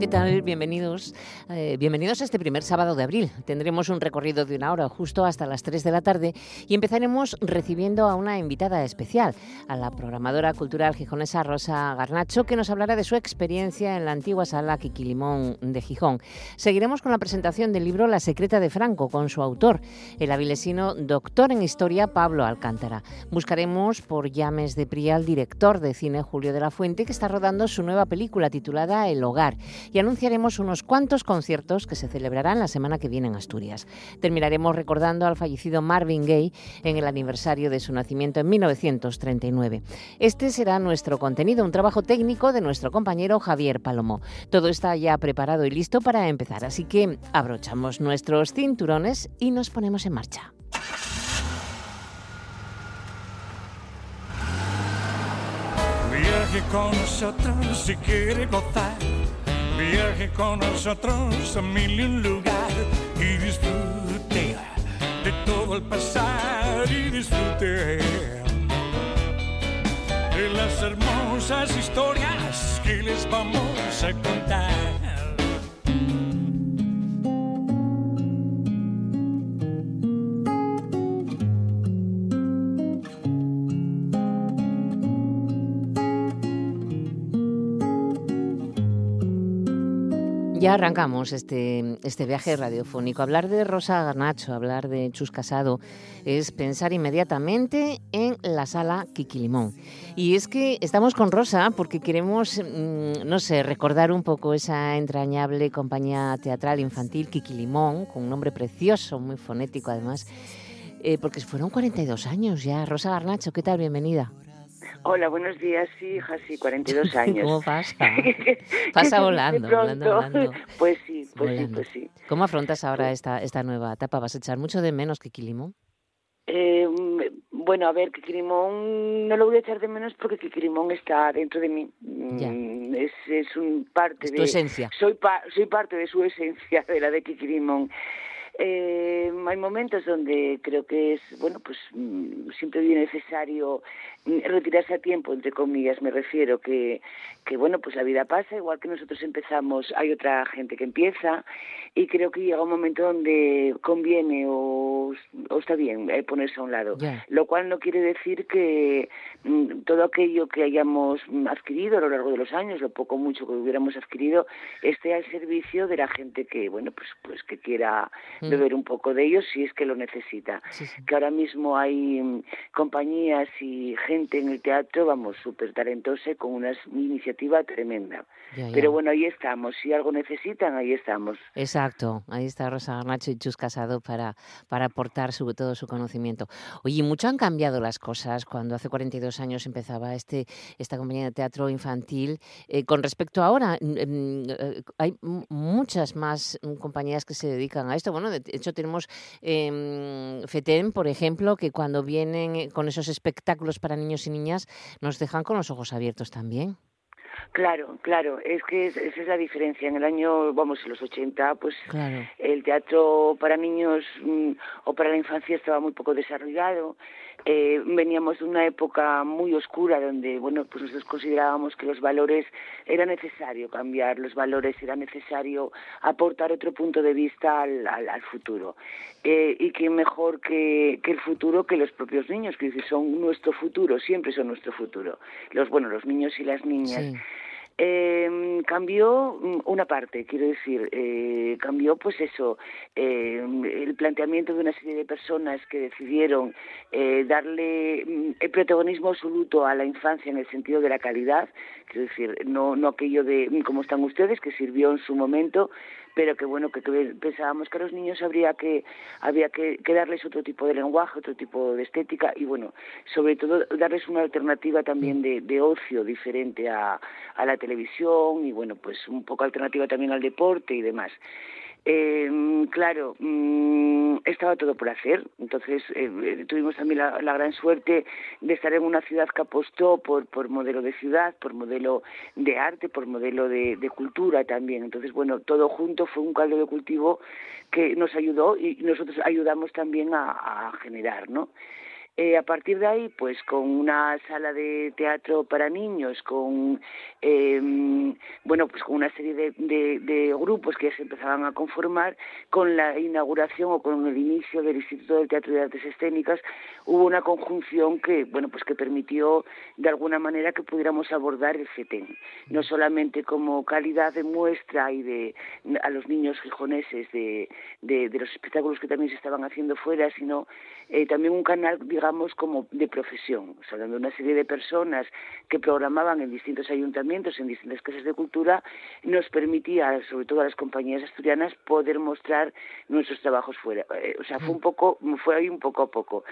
¿Qué tal? Bienvenidos. Eh, bienvenidos a este primer sábado de abril. Tendremos un recorrido de una hora justo hasta las 3 de la tarde y empezaremos recibiendo a una invitada especial, a la programadora cultural gijonesa Rosa Garnacho, que nos hablará de su experiencia en la antigua sala Quiquilimón de Gijón. Seguiremos con la presentación del libro La secreta de Franco con su autor, el avilesino doctor en historia Pablo Alcántara. Buscaremos por Llames de Prial, director de cine Julio de la Fuente, que está rodando su nueva película titulada El Hogar y anunciaremos unos cuantos conciertos que se celebrarán la semana que viene en Asturias. Terminaremos recordando al fallecido Marvin Gaye en el aniversario de su nacimiento en 1939. Este será nuestro contenido, un trabajo técnico de nuestro compañero Javier Palomo. Todo está ya preparado y listo para empezar, así que abrochamos nuestros cinturones y nos ponemos en marcha. Viaje con nosotros si quiere Viaje con nosotros a mil y un lugar y disfrute de todo el pasar y disfrute de las hermosas historias que les vamos a contar. Ya arrancamos este, este viaje radiofónico. Hablar de Rosa Garnacho, hablar de Chus Casado, es pensar inmediatamente en la sala Quiquilimón. Y es que estamos con Rosa porque queremos, mm, no sé, recordar un poco esa entrañable compañía teatral infantil Quiquilimón, con un nombre precioso, muy fonético además, eh, porque fueron 42 años ya. Rosa Garnacho, ¿qué tal? Bienvenida. Hola, buenos días, sí, hija, sí, 42 años. ¿Cómo pasa? Pasa volando, volando, volando. Pues sí, pues sí, pues sí. ¿Cómo afrontas ahora esta, esta nueva etapa? ¿Vas a echar mucho de menos que Quilimón? Eh, bueno, a ver, Quiquilimón no lo voy a echar de menos porque Quiquilimón está dentro de mí. Ya. Mm, Es, es un parte Es de... tu esencia. Soy, pa- soy parte de su esencia, de la de Quiquilimón. Eh, hay momentos donde creo que es, bueno, pues mm, siempre viene necesario retirarse a tiempo, entre comillas, me refiero, que, que bueno, pues la vida pasa, igual que nosotros empezamos, hay otra gente que empieza, y creo que llega un momento donde conviene o, o está bien eh, ponerse a un lado. Lo cual no quiere decir que mm, todo aquello que hayamos mm, adquirido a lo largo de los años, lo poco o mucho que hubiéramos adquirido, esté al servicio de la gente que, bueno, pues, pues que quiera Mm. beber un poco de ellos si es que lo necesita. Sí, sí. Que ahora mismo hay mm, compañías y gente en el teatro, vamos, súper talentosa con una iniciativa tremenda. Ya, ya. Pero bueno, ahí estamos. Si algo necesitan, ahí estamos. Exacto, ahí está Rosa Garnacho y Chus Casado para, para aportar su, todo su conocimiento. Oye, mucho han cambiado las cosas cuando hace 42 años empezaba este, esta compañía de teatro infantil. Eh, con respecto a ahora, mm, eh, hay muchas más mm, compañías que se dedican a esto. Bueno, de hecho tenemos eh, FETEM, por ejemplo, que cuando vienen eh, con esos espectáculos para niños y niñas nos dejan con los ojos abiertos también. Claro, claro, es que es- esa es la diferencia. En el año, vamos, en los 80, pues Claro. el teatro para niños mm, o para la infancia estaba muy poco desarrollado. Eh, veníamos de una época muy oscura donde, bueno, pues nosotros considerábamos que los valores era necesario cambiar, los valores era necesario aportar otro punto de vista al, al, al futuro. Eh, y que mejor que, que el futuro que los propios niños, que son nuestro futuro, siempre son nuestro futuro. Los, bueno, los niños y las niñas. Eh, cambió mm, una parte, quiero decir, eh, cambió pues eso, eh, el planteamiento de una serie de personas que decidieron eh, darle mm, el protagonismo absoluto a la infancia en el sentido de la calidad, quiero decir, no, no aquello de mm, como están ustedes, que sirvió en su momento, pero que bueno, que, que pensábamos que a los niños habría que, había que, que darles otro tipo de lenguaje, otro tipo de estética y bueno, sobre todo darles una alternativa también de, de ocio diferente a, a la televisión y bueno, pues un poco alternativa también al deporte y demás. Eh, claro, mm, estaba todo por hacer. Entonces eh, tuvimos también la, la, gran suerte de estar en una ciudad que apostó por, por modelo de ciudad, por modelo de arte, por modelo de, de cultura también. Entonces, bueno, todo junto fue un caldo de cultivo que nos ayudó y nosotros ayudamos también a, a generar, ¿no? Eh, a partir de ahí, pues con una sala de teatro para niños, con em, bueno, pues con una serie de, grupos que ya se empezaban a conformar, con la inauguración o con el inicio del Instituto del Teatro y de Artes Escénicas, hubo una conjunción que bueno, pues que permitió de alguna manera que pudiéramos abordar el CETEN, no solamente como calidad de muestra y de a los niños gijoneses de, de, los espectáculos que también se estaban haciendo fuera, sino eh, también un canal, digamos como de profesión, o sea, donde una serie de personas que programaban en distintos ayuntamientos, en distintas casas de cultura, nos permitía, sobre todo a las compañías asturianas, poder mostrar nuestros trabajos fuera. Eh, o sea, fue un poco, fue ahí un poco a poco.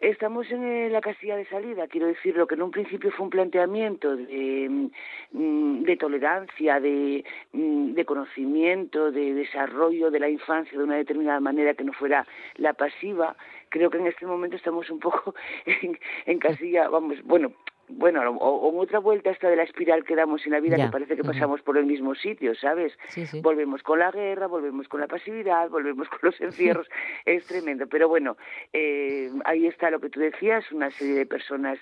Estamos en eh, la casilla de salida, quiero decir, lo que en un principio fue un planteamiento de, mm, tolerancia, de, mm, de, conocimiento, de desarrollo de la infancia de una determinada manera que no fuera la pasiva, creo que en este momento estamos un poco en, en casilla, vamos, bueno, bueno, o, en otra vuelta esta de la espiral que damos en la vida, que parece que pasamos por el mismo sitio, ¿sabes? Volvemos con la guerra, volvemos con la pasividad, volvemos con los encierros, es tremendo. Pero bueno, eh, ahí está lo que tú decías, una serie de personas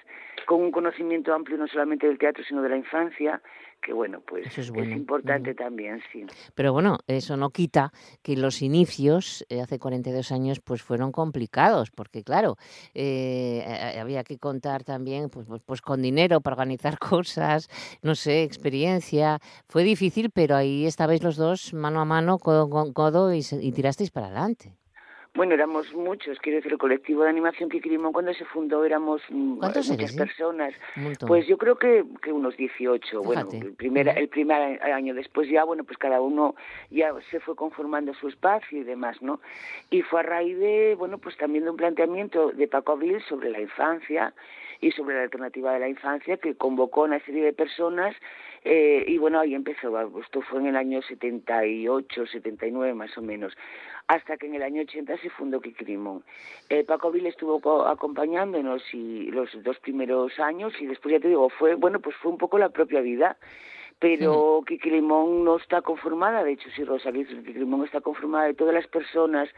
con un conocimiento amplio no solamente del teatro, sino de la infancia, que bueno, pues es, importante también, sí. Pero bueno, eso no quita que los inicios eh, hace 42 años pues fueron complicados, porque claro, eh, había que contar también pues, pues, pues, con dinero para organizar cosas, no sé, experiencia. Fue difícil, pero ahí estabais los dos mano a mano, codo con codo y, y tirasteis para adelante. Bueno, éramos muchos, quiero decir, el colectivo de animación Kikirimón cuando se fundó éramos mm, muchas eh? personas. Pues yo creo que, que unos 18. Bueno, el primer, el primer año después ya, bueno, pues cada uno ya se fue conformando su espacio y demás, ¿no? Y fue a raíz de, bueno, pues también de un planteamiento de Paco Abril sobre la infancia y sobre la alternativa de la infancia que convocó a una serie de personas eh, y bueno, ahí empezó, esto fue en el año 78, 79 más o menos, hasta que en el año 80 se fundó Kikrimón. Eh, Paco Vil estuvo acompañándonos y los dos primeros años y después ya te digo, fue, bueno, pues fue un poco la propia vida pero Kiki no está conformada, de hecho sí, Rosa Kiki Limón está conformada de todas las personas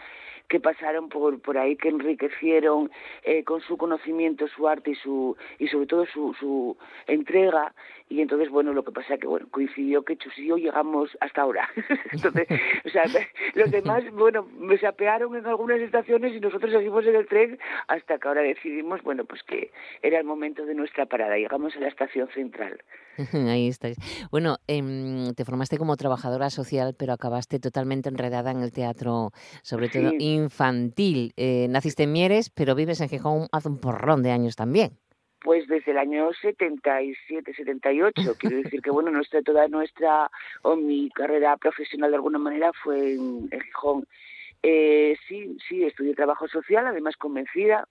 que pasaron por, por ahí, que enriquecieron eh, con su conocimiento, su arte y, su, y sobre todo su, su entrega. Y entonces, bueno, lo que pasa es que bueno, coincidió que Chus y yo llegamos hasta ahora. entonces, o sea, los demás, bueno, me sapearon en algunas estaciones y nosotros seguimos en el tren hasta que ahora decidimos, bueno, pues que era el momento de nuestra parada. Llegamos a la estación central. Ahí estáis. Bueno, em, te formaste como trabajadora social, pero acabaste totalmente enredada en el teatro, sobre todo infantil. Eh, naciste en Mieres, pero vives en Gijón hace un porrón de años también. Pues desde el año 77, 78. Quiero decir que, bueno, nuestra, toda nuestra, o mi carrera profesional de alguna manera fue en, Gijón. Eh, sí, sí, estudié trabajo social, además convencida.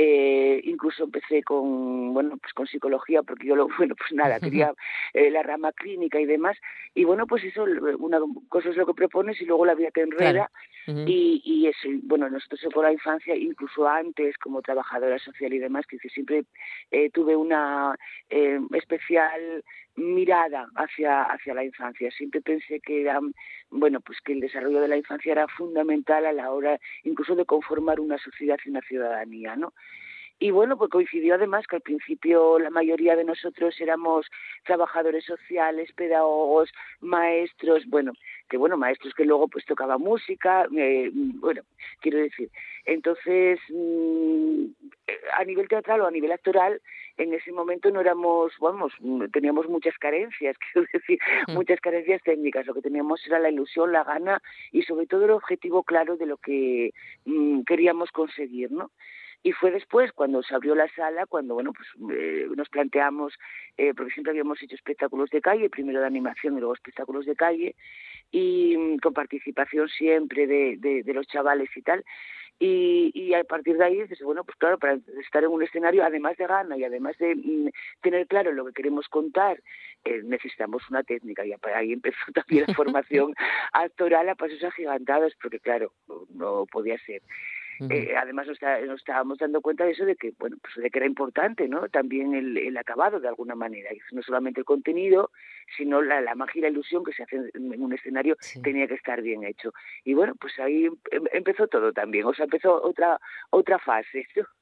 Eh, incluso empecé con, bueno, pues con psicología, porque yo, lo, bueno, pues nada, quería eh, la rama clínica y demás. Y bueno, pues eso, una cosa es lo que propones y luego la vida te enreda. y, y eso, bueno, nosotros con la infancia, incluso antes, como trabajadora social y demás, que siempre eh, tuve una eh, especial mirada hacia, hacia la infancia. Siempre pensé que era, bueno, pues que el desarrollo de la infancia era fundamental a la hora incluso de conformar una sociedad y una ciudadanía, ¿no? Y bueno, pues coincidió además que al principio la mayoría de nosotros éramos trabajadores sociales, pedagogos, maestros, bueno, que bueno, maestros que luego pues tocaba música, eh, bueno, quiero decir. Entonces, mm, a nivel teatral o a nivel actoral, en ese momento no éramos, vamos, teníamos muchas carencias, quiero decir, mm. muchas carencias técnicas. Lo que teníamos era la ilusión, la gana y sobre todo el objetivo claro de lo que mm, queríamos conseguir, ¿no? Y fue después, cuando se abrió la sala, cuando bueno pues eh, nos planteamos, eh, porque siempre habíamos hecho espectáculos de calle, primero de animación y luego espectáculos de calle, y mm, con participación siempre de, los chavales y tal. Y, y, a partir de ahí dices, bueno, pues claro, para estar en un escenario, además de gana y además de mm, tener claro lo que queremos contar, eh, necesitamos una técnica. Y ahí empezó también la formación actoral a pasos agigantados, porque claro, no podía ser. Eh, además nos, estábamos dando cuenta de eso, de que, bueno, pues de que era importante, ¿no? También el, acabado, de alguna manera. Y no solamente el contenido, sino la, la magia y la ilusión que se hace en un escenario tenía que estar bien hecho. Y bueno, pues ahí em, empezó todo también. O sea, empezó otra, otra fase.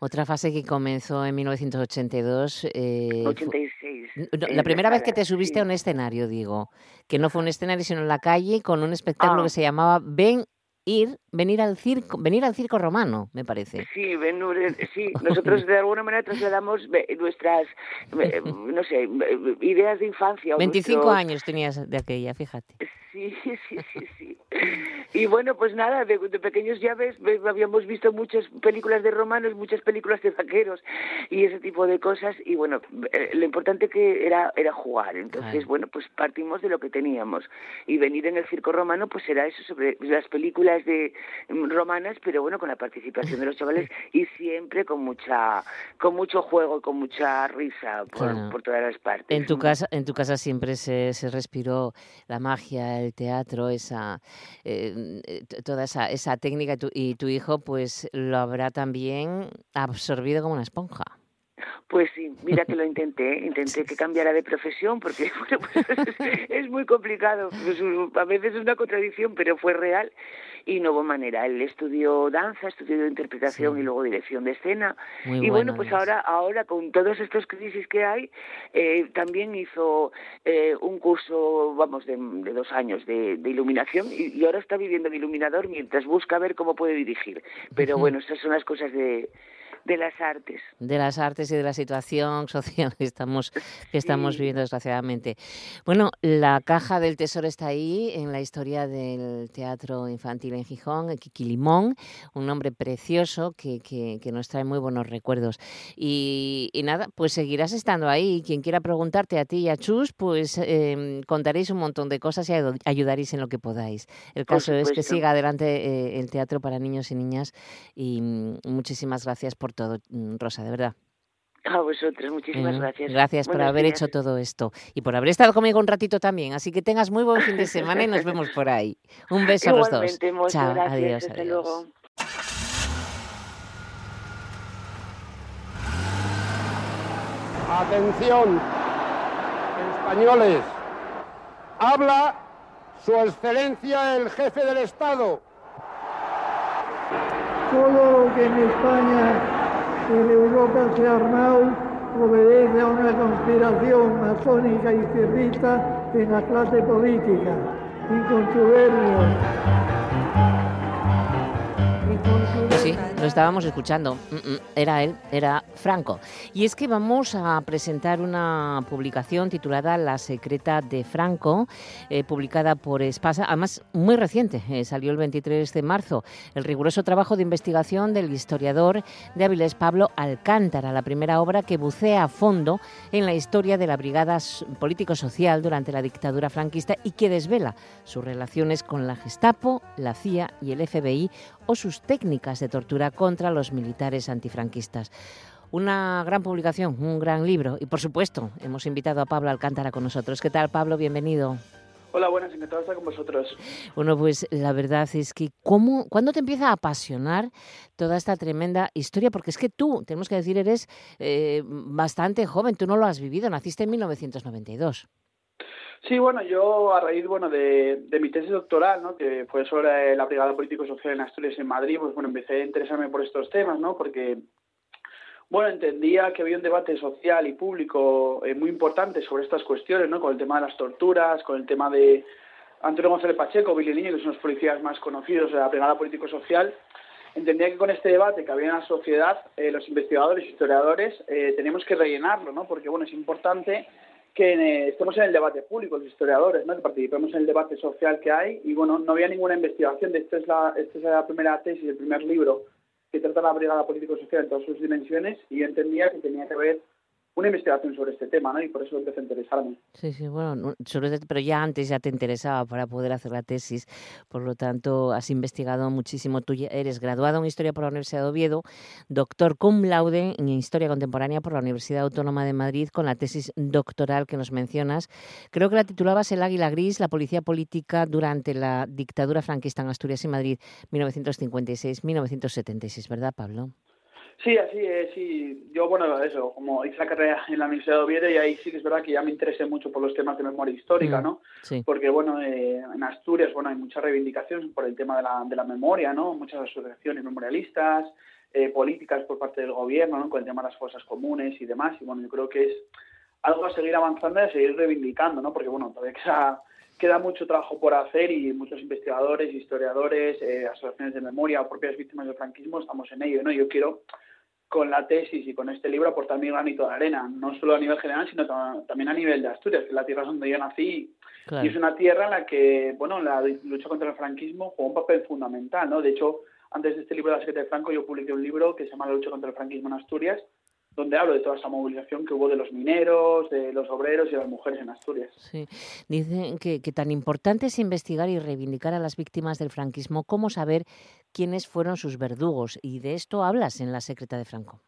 Otra fase que comenzó en 1982. Eh, 86. la primera vez que te subiste a un escenario, digo, que no fue un escenario, sino en la calle, con un espectáculo ah. que se llamaba Ven ir, venir al circo, venir al circo romano, me parece. Sí, sí, nosotros de alguna manera trasladamos nuestras, no sé, ideas de infancia. 25 años tenías de aquella, fíjate. Sí, sí, sí, sí. Y bueno, pues nada, de, pequeños ya ves, habíamos visto muchas películas de romanos, muchas películas de vaqueros y ese tipo de cosas. Y bueno, eh, lo importante que era era jugar. Entonces, bueno, pues partimos de lo que teníamos. Y venir en el circo romano, pues era eso sobre las películas de romanas, pero bueno, con la participación de los chavales y siempre con mucha, con mucho juego, con mucha risa por, por todas las partes. En tu casa, en tu casa siempre se, se respiró la magia, el teatro, esa, eh, eh, toda esa, esa técnica y tu, hijo pues lo habrá también absorbido como una esponja. Pues sí, mira que lo intenté, intenté que cambiara de profesión porque pues es, muy complicado, pues, a veces es una contradicción, pero fue real y no hubo manera. Él estudió danza, estudió interpretación y luego dirección de escena. y bueno, pues ahora, ahora con todos estos crisis que hay, eh, también hizo eh, un curso, vamos, de, dos años de, iluminación y, ahora está viviendo de iluminador mientras busca ver cómo puede dirigir. Pero bueno, estas son las cosas de de las artes. De las artes y de la situación social que estamos, que estamos viviendo desgraciadamente. Bueno, la caja del tesoro está ahí en la historia del teatro infantil en Gijón, Kiki Limón, un nombre precioso que, que, nos trae muy buenos recuerdos. Y, nada, pues seguirás estando ahí. Quien quiera preguntarte a ti y a Chus, pues em, contaréis un montón de cosas y ayudaréis en lo que podáis. El caso es que siga adelante eh, el teatro para niños y niñas y mm, muchísimas gracias por todo, mm, Rosa, de verdad. A vosotros, muchísimas gracias. Gracias por haber hecho todo esto y por haber estado conmigo un ratito también. Así que tengas muy buen fin de semana y nos vemos por ahí. Un beso a los dos. Chao, adiós, hasta luego. Atención, españoles. Habla Su Excelencia el Jefe del Estado. Todo lo que en España en Europa armado obedece a una conspiración masónica y cierrita en la clase política con Lo estábamos escuchando. Mm, mm, era él, era Franco. Y es que vamos a presentar una publicación titulada La secreta de Franco, eh, publicada por Espasa, además muy reciente, eh, salió el 23 de marzo. El riguroso trabajo de investigación del historiador de Avilés Pablo Alcántara, la primera obra que bucea a fondo en la historia de la brigada político-social durante la dictadura franquista y que desvela sus relaciones con la Gestapo, la CIA y el FBI o sus técnicas de tortura contra los militares antifranquistas. Una gran publicación, un gran libro y por supuesto hemos invitado a Pablo Alcántara con nosotros. ¿Qué tal Pablo? Bienvenido. Hola, buenas, encantado de estar con vosotros. Bueno, pues la verdad es que ¿cómo, ¿cuándo te empieza a apasionar toda esta tremenda historia? Porque es que tú, tenemos que decir, eres eh, bastante joven, tú no lo has vivido, naciste en 1992. Sí, bueno, yo a raíz bueno de, mi tesis doctoral, ¿no? que fue sobre la Brigada Político-Social en Asturias en Madrid, pues bueno, empecé a interesarme por estos temas, ¿no? Porque, bueno, entendía que había un debate social y público eh, muy importante sobre estas cuestiones, ¿no? Con el tema de las torturas, con el tema de Antonio González Pacheco, Billy Niño, que son los policías más conocidos de la Brigada Político-Social, entendía que con este debate que había en la sociedad, eh, los investigadores historiadores eh, teníamos que rellenarlo, ¿no? Porque, bueno, es importante que eh, estemos en el debate público, los historiadores, ¿no? que participemos en el debate social que hay y bueno, no había ninguna investigación, de esta es la, esta es la primera tesis, el primer libro que trata la brigada político-social en todas sus dimensiones y yo entendía que tenía que haber una investigación sobre este tema, ¿no? Y por eso empecé a interesarme. Sí, sí, bueno, sobre, pero ya antes ya te interesaba para poder hacer la tesis, por lo tanto has investigado muchísimo. Tú eres graduado en Historia por la Universidad de Oviedo, doctor cum laude en Historia Contemporánea por la Universidad Autónoma de Madrid con la tesis doctoral que nos mencionas. Creo que la titulabas El Águila Gris, la policía política durante la dictadura franquista en Asturias y Madrid, 1956-1976, ¿verdad, Pablo? Sí, así es, sí. Yo, bueno, eso, como hice la carrera en la Universidad de Oviedo y ahí sí que es verdad que ya me interesé mucho por los temas de memoria histórica, Mm, ¿no? sí. Porque, bueno, eh, en Asturias, bueno, hay muchas reivindicaciones por el tema de la, de la memoria, ¿no? Muchas asociaciones memorialistas, eh, políticas por parte del gobierno, ¿no? Con el tema de las fosas comunes y demás. Y, bueno, yo creo que es algo a seguir avanzando y a seguir reivindicando, ¿no? Porque, bueno, todavía queda, queda mucho trabajo por hacer y muchos investigadores, historiadores, eh, asociaciones de memoria o propias víctimas del franquismo estamos en ello, ¿no? Yo quiero con la tesis y con este libro aportar mi granito de arena, no solo a nivel general, sino ta- también a nivel de Asturias, que es la tierra donde yo nací Claro. y es una tierra en la que, bueno, la lucha contra el franquismo jugó un papel fundamental, ¿no? De hecho, antes de este libro de la Secretaría de Franco, yo publiqué un libro que se llama La lucha contra el franquismo en Asturias, donde hablo de toda esa movilización que hubo de los mineros, de los obreros y de las mujeres en Asturias. Sí, dicen que, que tan importante es investigar y reivindicar a las víctimas del franquismo como saber quiénes fueron sus verdugos. Y de esto hablas en la secreta de Franco.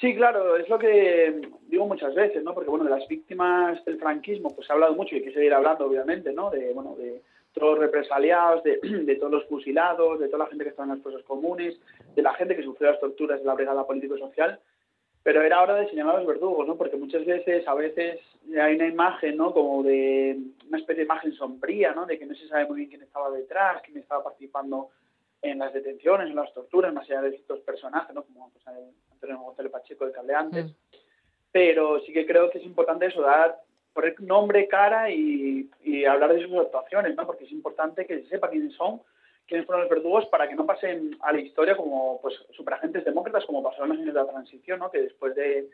Sí, claro, es lo que digo muchas veces, ¿no? Porque, bueno, de las víctimas del franquismo, pues se ha hablado mucho y hay que seguir hablando, obviamente, ¿no? De, bueno, de todos los represaliados, de, de todos los fusilados, de toda la gente que estaba en las fosas comunes, de la gente que sufrió las torturas de la brigada político-social, pero era hora de señalar a los verdugos, ¿no? Porque muchas veces, a veces, hay una imagen, ¿no? Como de una especie de imagen sombría, ¿no? De que no se sabe muy bien quién estaba detrás, quién estaba participando en las detenciones, en las torturas, más allá de estos personajes, ¿no? Como pues, Antonio González Pacheco, el que hablé antes. Mm. Pero sí que creo que es importante eso, dar, poner nombre, cara y, y hablar de sus actuaciones, ¿no? Porque es importante que se sepa quiénes son, quiénes fueron los verdugos, para que no pasen a la historia como pues superagentes demócratas, como pasó en los años de la transición, ¿no? Que después de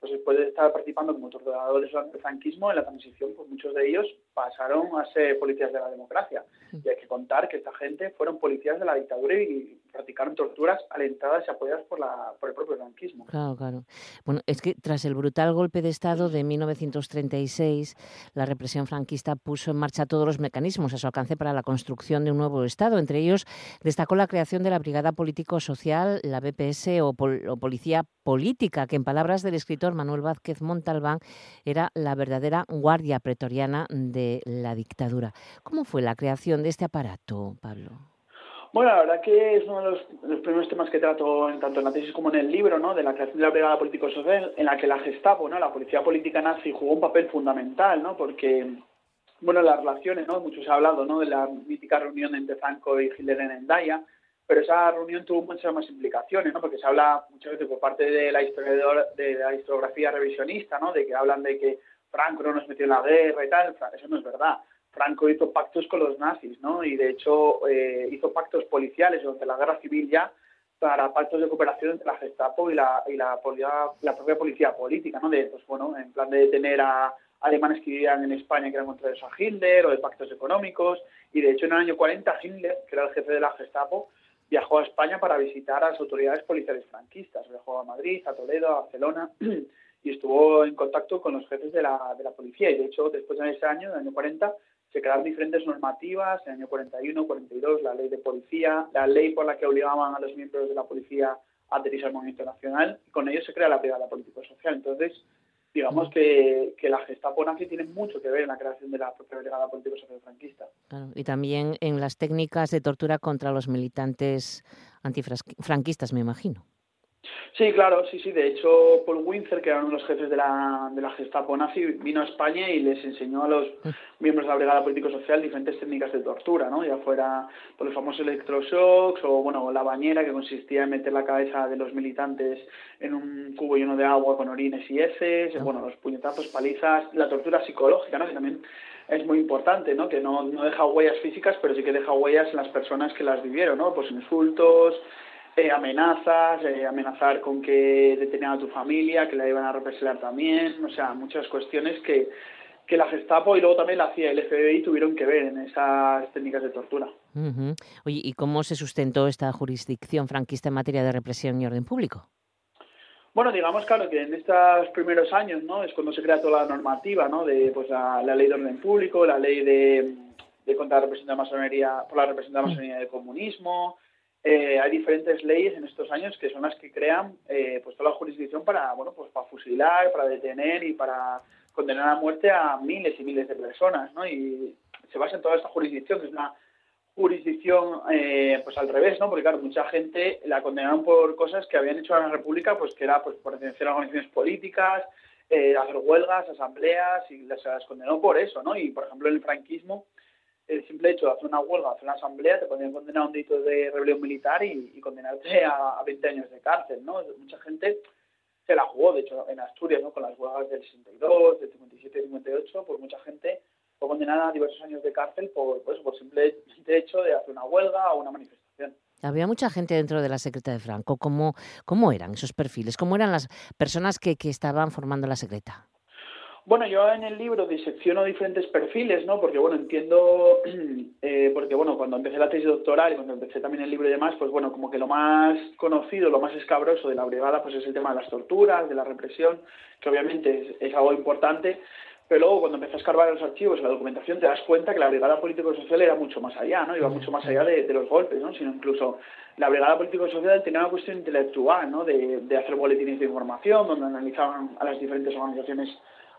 pues después de estar participando como torturadores durante el franquismo, en la transición, pues muchos de ellos pasaron a ser policías de la democracia. Y hay que contar que esta gente fueron policías de la dictadura y practicaron torturas alentadas y apoyadas por, la, por el propio franquismo. Claro, claro. Bueno, es que tras el brutal golpe de Estado de 1936, la represión franquista puso en marcha todos los mecanismos a su alcance para la construcción de un nuevo Estado. Entre ellos destacó la creación de la Brigada Político-Social, la BPS o, pol- o Policía Política, que en palabras del escritor Manuel Vázquez Montalbán era la verdadera guardia pretoriana de la dictadura. ¿Cómo fue la creación de este aparato, Pablo? Bueno, la verdad que es uno de los, los primeros temas que trato en, tanto en la tesis como en el libro, ¿no? De la creación de la Brigada Político-Social, en la que la Gestapo, ¿no? La policía política nazi jugó un papel fundamental, ¿no? Porque, bueno, las relaciones, ¿no? Mucho se ha hablado, ¿no? De la mítica reunión entre Franco y Hitler en Endaya, pero esa reunión tuvo muchas más implicaciones, ¿no? Porque se habla muchas veces por parte de la, historiadora, de la historiografía revisionista, ¿no? De que hablan de que Franco no nos metió en la guerra y tal. Eso no es verdad. Franco hizo pactos con los nazis, ¿no? Y de hecho eh, hizo pactos policiales durante la guerra civil ya para pactos de cooperación entre la Gestapo y la, y la, la propia policía política, ¿no? De, pues bueno, en plan de detener a alemanes que vivían en España que eran contrarios a Hitler o de pactos económicos. Y de hecho en el año 40 Hitler, que era el jefe de la Gestapo, viajó a España para visitar a las autoridades policiales franquistas. Viajó a Madrid, a Toledo, a Barcelona y estuvo en contacto con los jefes de la, de la policía. Y de hecho, después de ese año, en el año 40, se crearon diferentes normativas, en el año 41, 42, la ley de policía, la ley por la que obligaban a los miembros de la policía a adherirse al movimiento nacional, y con ello se crea la brigada político-social. Entonces, digamos que, que la Gestapo nazi tiene mucho que ver en la creación de la propia brigada político-social franquista. Y también en las técnicas de tortura contra los militantes antifranquistas, me imagino. Sí, claro, sí, sí. De hecho, Paul Winzer, que era uno de los jefes de la, de la Gestapo nazi, vino a España y les enseñó a los miembros de la Brigada Político-Social diferentes técnicas de tortura, ¿no? Ya fuera por los famosos electroshocks o, bueno, la bañera, que consistía en meter la cabeza de los militantes en un cubo lleno de agua con orines y heces, bueno, los puñetazos, palizas, la tortura psicológica, ¿no? Que también es muy importante, ¿no? Que no, no deja huellas físicas, pero sí que deja huellas en las personas que las vivieron, ¿no? Pues insultos, eh, amenazas, eh, amenazar con que detenían a tu familia, que la iban a represaliar también, o sea, muchas cuestiones que, que la Gestapo y luego también la CIA y el FBI tuvieron que ver en esas técnicas de tortura. Uh -huh. Oye, ¿y cómo se sustentó esta jurisdicción franquista en materia de represión y orden público? Bueno, digamos, claro, que en estos primeros años, ¿no? Es cuando se crea toda la normativa, ¿no? De, pues, la, ley de orden público, la ley de, de contra la represión de la masonería, por la represión de la masonería del comunismo. Eh, hay diferentes leyes en estos años que son las que crean, eh, pues, toda la jurisdicción para, bueno, pues, para fusilar, para detener y para condenar a muerte a miles y miles de personas, ¿no? Y se basa en toda esta jurisdicción, que es una jurisdicción eh, pues al revés, ¿no? Porque claro, mucha gente la condenaron por cosas que habían hecho en la República, pues que era pues por pertenecer a organizaciones políticas, eh, hacer huelgas, asambleas, y se las condenó por eso, ¿no? Y por ejemplo en el franquismo, el simple hecho de hacer una huelga, hacer una asamblea, te podían condenar a un delito de rebelión militar y, condenarte a, a, 20 años de cárcel, ¿no? Mucha gente se la jugó, de hecho, en Asturias, ¿no? Con las huelgas del 62, del 57 y 58, pues mucha gente fue condenada a diversos años de cárcel por, pues, por simple hecho de hacer una huelga o una manifestación. Había mucha gente dentro de la secreta de Franco. ¿Cómo, cómo eran esos perfiles? ¿Cómo eran las personas que, que estaban formando la secreta? Bueno, yo en el libro disecciono diferentes perfiles, ¿no? Porque, bueno, entiendo, eh, porque, bueno, cuando empecé la tesis doctoral y cuando empecé también el libro y demás, pues, bueno, como que lo más conocido, lo más escabroso de la brigada, pues es el tema de las torturas, de la represión, que obviamente es, es algo importante, pero luego cuando empecé a escarbar los archivos y la documentación te das cuenta que la brigada político-social era mucho más allá, ¿no? Iba mucho más allá de, los golpes, ¿no? Sino incluso la brigada político-social tenía una cuestión intelectual, ¿no? De, de, hacer boletines de información donde analizaban a las diferentes organizaciones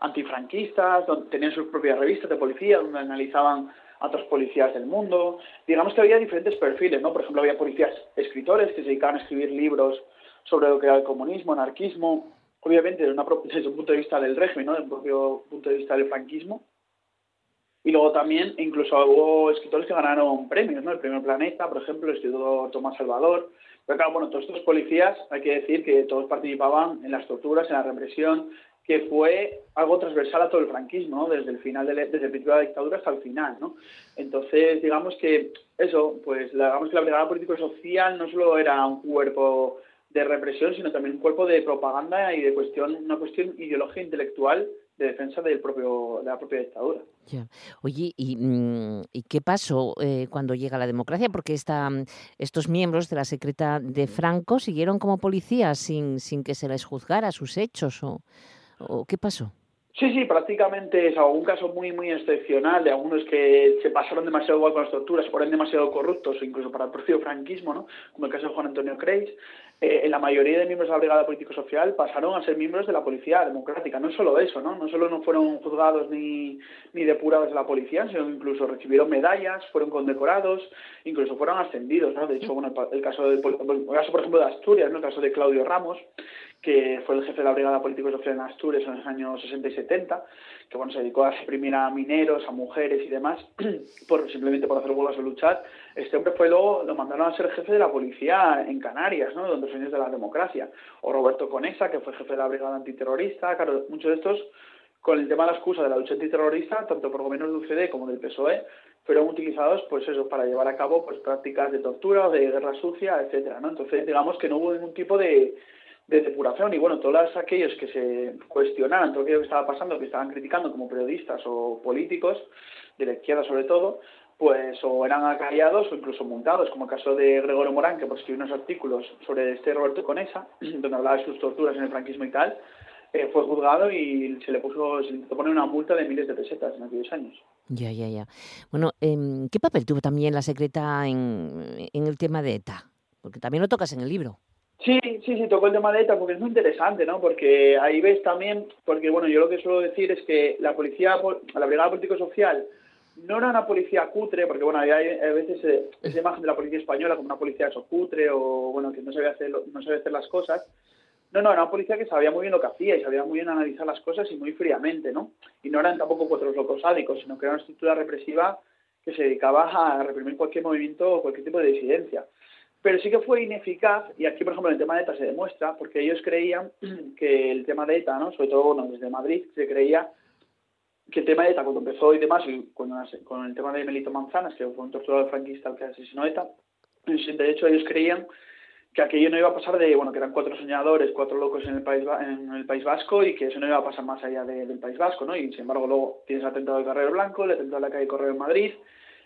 antifranquistas, donde tenían sus propias revistas de policía donde analizaban a otros policías del mundo. Digamos que había diferentes perfiles, ¿no? Por ejemplo, había policías escritores que se dedicaban a escribir libros sobre lo que era el comunismo, anarquismo, obviamente desde, un punto de vista del régimen, ¿no? desde un propio punto de vista del franquismo. Y luego también incluso hubo escritores que ganaron premios, ¿no? El Premio Planeta, por ejemplo, el escritor Tomás Salvador. Pero claro, bueno, todos estos policías, hay que decir que todos participaban en las torturas, en la represión, que fue algo transversal a todo el franquismo, ¿no? desde el final de desde el principio de la dictadura hasta el final, ¿no? Entonces, digamos que eso, pues digamos que la brigada político social no solo era un cuerpo de represión, sino también un cuerpo de propaganda y de cuestión, una cuestión ideológica intelectual de defensa del propio, de la propia dictadura. Oye, ¿y, mm, ¿y, qué pasó eh, cuando llega la democracia? Porque esta, estos miembros de la secreta de Franco siguieron como policías sin, sin que se les juzgara sus hechos, ¿o, o qué pasó? Sí, sí, prácticamente es algún caso muy, muy excepcional de algunos que se pasaron demasiado igual con las torturas, fueron demasiado corruptos, incluso para el propio franquismo, ¿no? como el caso de Juan Antonio Creis. Eh, la mayoría de miembros de la Brigada Político-Social pasaron a ser miembros de la Policía Democrática. No solo eso, ¿no? No solo no fueron juzgados ni, ni depurados de la policía, sino incluso recibieron medallas, fueron condecorados, incluso fueron ascendidos, ¿no? De hecho, bueno, el, caso, del, el caso, por ejemplo, de Asturias, ¿no? El caso de Claudio Ramos, que fue el jefe de la Brigada Político-Social en Asturias en los años 60 y 70, que bueno, se dedicó a suprimir a mineros, a mujeres y demás, por, simplemente por hacer huelgas o luchar. Este hombre fue luego, lo mandaron a ser jefe de la policía en Canarias, ¿no? Donde años de la democracia. O Roberto Conesa, que fue jefe de la Brigada Antiterrorista. Claro, muchos de estos, con el tema de la excusa de la lucha antiterrorista, tanto por gobiernos del UCD como del PSOE, fueron utilizados, pues eso, para llevar a cabo pues prácticas de tortura o de guerra sucia, etcétera. Entonces, digamos que no hubo ningún tipo de de depuración y bueno, todos aquellos que se cuestionaban todo aquello que estaba pasando, que estaban criticando como periodistas o políticos, de la izquierda sobre todo, pues o eran acallados o incluso montados, como el caso de Gregorio Morán, que pues, escribió unos artículos sobre este Roberto Conesa, donde hablaba de sus torturas en el franquismo y tal, eh, fue juzgado y se le puso, se le pone una multa de miles de pesetas en aquellos años. Ya, ya, ya. Bueno, em, ¿qué papel tuvo también la secreta en, en el tema de ETA? Porque también lo tocas en el libro. Sí, sí, sí, tocó el tema de ETA porque es muy interesante, ¿no? Porque ahí ves también, porque bueno, yo lo que suelo decir es que la policía, la Brigada Político-Social no era una policía cutre, porque bueno, hay, a veces eh, esa imagen de la policía española como una policía eso cutre o bueno, que no sabía hacer, no sabía hacer las cosas. No, no, era una policía que sabía muy bien lo que hacía y sabía muy bien analizar las cosas y muy fríamente, ¿no? Y no eran tampoco cuatro locos sádicos, sino que era una estructura represiva que se dedicaba a reprimir cualquier movimiento o cualquier tipo de disidencia pero sí que fue ineficaz, y aquí, por ejemplo, en el tema de ETA se demuestra, porque ellos creían que el tema de ETA, ¿no? sobre todo bueno, desde Madrid, se creía que el tema de ETA, cuando empezó y demás, y con el tema de Melito Manzanas, que fue un torturador franquista que asesinó ETA, de hecho ellos creían que aquello no iba a pasar de, bueno, que eran cuatro soñadores, cuatro locos en el País, en el país Vasco y que eso no iba a pasar más allá del País Vasco, ¿no? Y sin embargo luego tienes el atentado del Carrero Blanco, el atentado de la calle Correo en Madrid,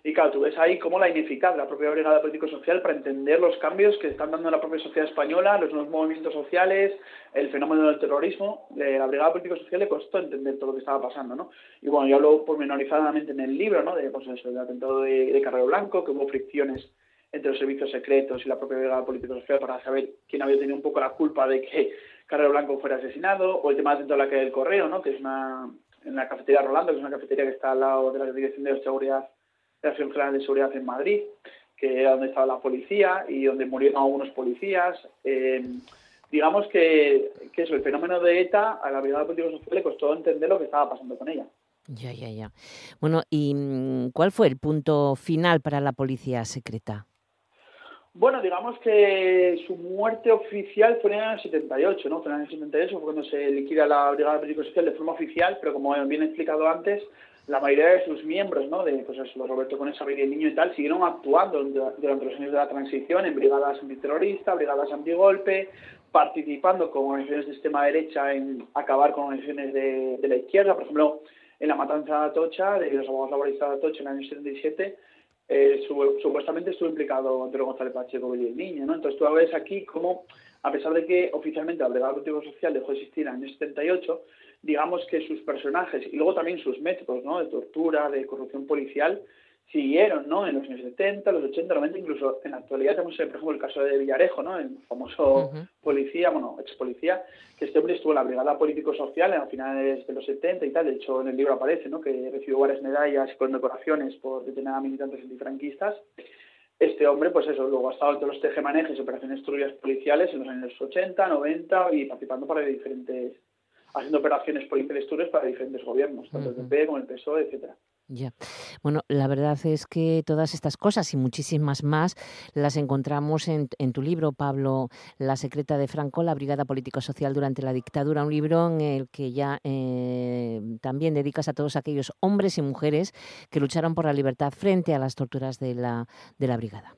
Y claro, tú ves ahí cómo la ineficaz la propia Brigada Político-Social para entender los cambios que están dando la propia sociedad española, los nuevos movimientos sociales, el fenómeno del terrorismo. La Brigada Político-Social le costó entender todo lo que estaba pasando, ¿no? Y bueno, yo hablo pormenorizadamente en el libro, ¿no? De, pues eso, del atentado de, Carrero Blanco, que hubo fricciones entre los servicios secretos y la propia Brigada Político-Social para saber quién había tenido un poco la culpa de que Carrero Blanco fuera asesinado, o el tema de la calle del Correo, ¿no? que es una, en la cafetería Rolando, que es una cafetería que está al lado de la Dirección de Seguridad, de la General de Seguridad en Madrid, que era donde estaba la policía y donde murieron algunos policías. Eh, digamos que, que eso, el fenómeno de ETA a la Brigada Político-Social le costó entender lo que estaba pasando con ella. Ya, ya, ya. Bueno, ¿y mm, cuál fue el punto final para la policía secreta? Bueno, digamos que su muerte oficial fue en el año 78, ¿no? Fue en el año 78 fue cuando se liquida la Brigada Político Social de forma oficial, pero como bien he explicado antes, la mayoría de sus miembros, ¿no? De, pues eso, Roberto Conesa, y el Niño y tal, siguieron actuando durante los años de la transición en brigadas antiterroristas, brigadas antigolpe, participando con organizaciones de extrema derecha en acabar con organizaciones de, la izquierda, por ejemplo, en la matanza de Atocha, de los abogados laboristas de Atocha en el año 77, eh, supuestamente estuvo implicado Antonio González Pacheco y el niño, ¿no? Entonces tú ves aquí cómo, a pesar de que oficialmente la Brigada Político Social dejó de existir en el año 78, digamos que sus personajes y luego también sus métodos, ¿no? De tortura, de corrupción policial, siguieron, ¿no? En los años 70, los 80, 90, incluso en la actualidad tenemos, por ejemplo, el caso de Villarejo, ¿no? El famoso policía, bueno, ex policía, que este hombre estuvo en la Brigada Político-Social a finales de los 70 y tal, de hecho en el libro aparece, ¿no? Que recibió varias medallas y condecoraciones por detener a militantes antifranquistas. Este hombre, pues eso, luego ha estado en todos los tejemanejes y operaciones turbias policiales en los años 80, 90 y participando para diferentes, haciendo operaciones turbias para diferentes gobiernos, tanto el PP como el PSOE, etcétera. Ya. Bueno, la verdad es que todas estas cosas y muchísimas más las encontramos en, en, tu libro, Pablo, La secreta de Franco, la Brigada Político-Social durante la dictadura, un libro en el que ya eh, también dedicas a todos aquellos hombres y mujeres que lucharon por la libertad frente a las torturas de la, de la brigada.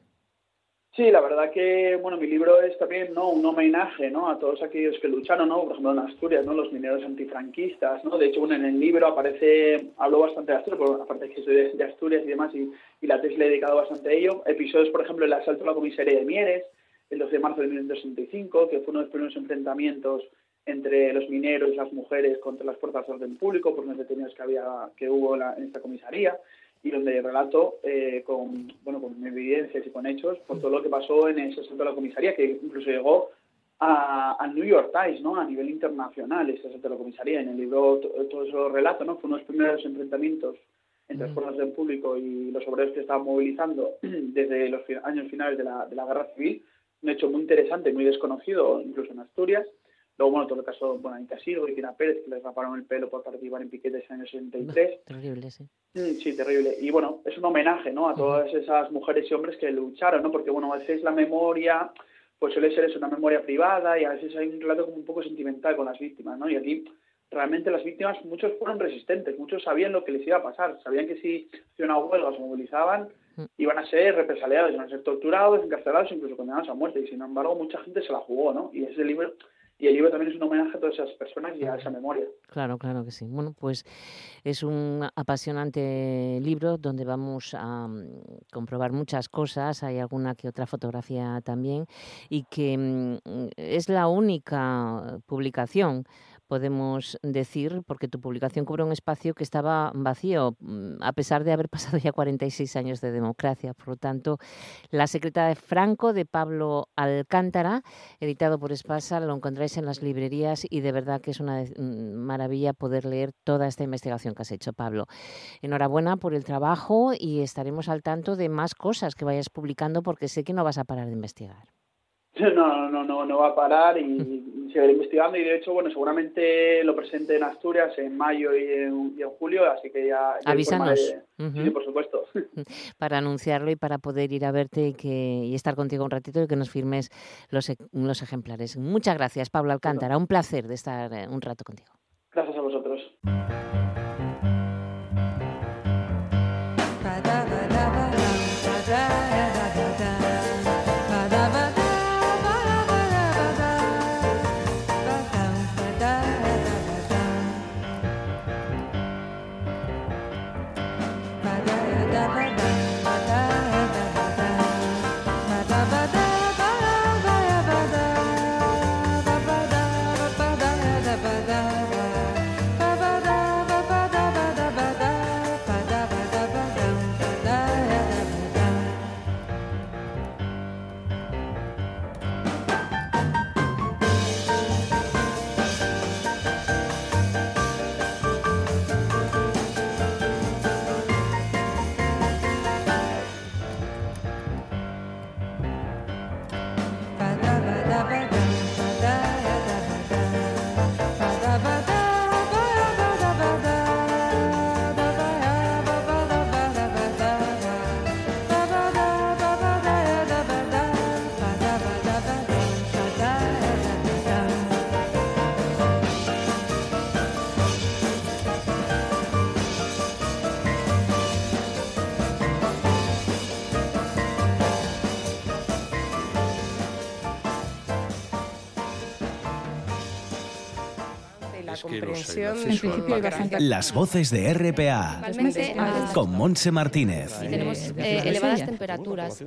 Sí, la verdad que bueno, mi libro es también ¿no? un homenaje ¿no? a todos aquellos que lucharon, ¿no? por ejemplo en Asturias, ¿no? los mineros antifranquistas. ¿no? De hecho, bueno, en el libro aparece, hablo bastante de Asturias, porque aparte que soy de, Asturias y demás, y, y, la tesis le he dedicado bastante a ello. Episodios, por ejemplo, el asalto a la comisaría de Mieres, el 12 de marzo de 1965, que fue uno de los primeros enfrentamientos entre los mineros y las mujeres contra las fuerzas de orden público por unos detenidos que, había, que hubo en esta comisaría y donde relato eh, con, bueno, con evidencias y con hechos por todo lo que pasó en ese asalto a la comisaría, que incluso llegó al New York Times, ¿no? A nivel internacional, ese asalto a la comisaría. En el libro todo eso relato, ¿no? Fue uno de los primeros enfrentamientos entre las fuerzas del público y los obreros que estaban movilizando desde los años finales de la, de la guerra civil. Un hecho muy interesante, muy desconocido, incluso en Asturias. Luego, bueno, todo el caso, bueno, Anita Silva y Tina Pérez, que les raparon el pelo por participar en piquetes en el año 63. Terrible, sí. Sí, terrible. Y bueno, es un homenaje, ¿no? A todas esas mujeres y hombres que lucharon, ¿no? Porque, bueno, a veces la memoria, pues suele ser eso, una memoria privada y a veces hay un relato como un poco sentimental con las víctimas, ¿no? Y aquí realmente las víctimas, muchos fueron resistentes, muchos sabían lo que les iba a pasar, sabían que si hacían una huelga se movilizaban, iban a ser represaliados, iban a ser torturados, encarcelados, incluso condenados a muerte. Y sin embargo, mucha gente se la jugó, ¿no? Y ese libro y el libro también es un homenaje a todas esas personas y a esa memoria. Claro, claro que sí. Bueno, pues es un apasionante libro donde vamos a mm, comprobar muchas cosas, hay alguna que otra fotografía también, y que mm, es la única publicación podemos decir, porque tu publicación cubre un espacio que estaba vacío, mm, a pesar de haber pasado ya 46 años de democracia. Por lo tanto, La secreta de Franco, de Pablo Alcántara, editado por Espasa, lo encontráis en las librerías y de verdad que es una mm, maravilla poder leer toda esta investigación que has hecho, Pablo. Enhorabuena por el trabajo y estaremos al tanto de más cosas que vayas publicando porque sé que no vas a parar de investigar. No, no, no, no va a parar y seguiré investigando y de hecho, bueno, seguramente lo presente en Asturias en mayo y en, julio, así que ya... Avísanos. Sí, por supuesto. Para anunciarlo y para poder ir a verte y, que, y estar contigo un ratito y que nos firmes los, e, los ejemplares. Muchas gracias, Pablo Alcántara. Un placer de estar eh, un rato contigo. Gracias a vosotros. Comprensión en principio hay bastante... Las voces de RPA con Monse Martínez. Y tenemos eh, elevadas temperaturas.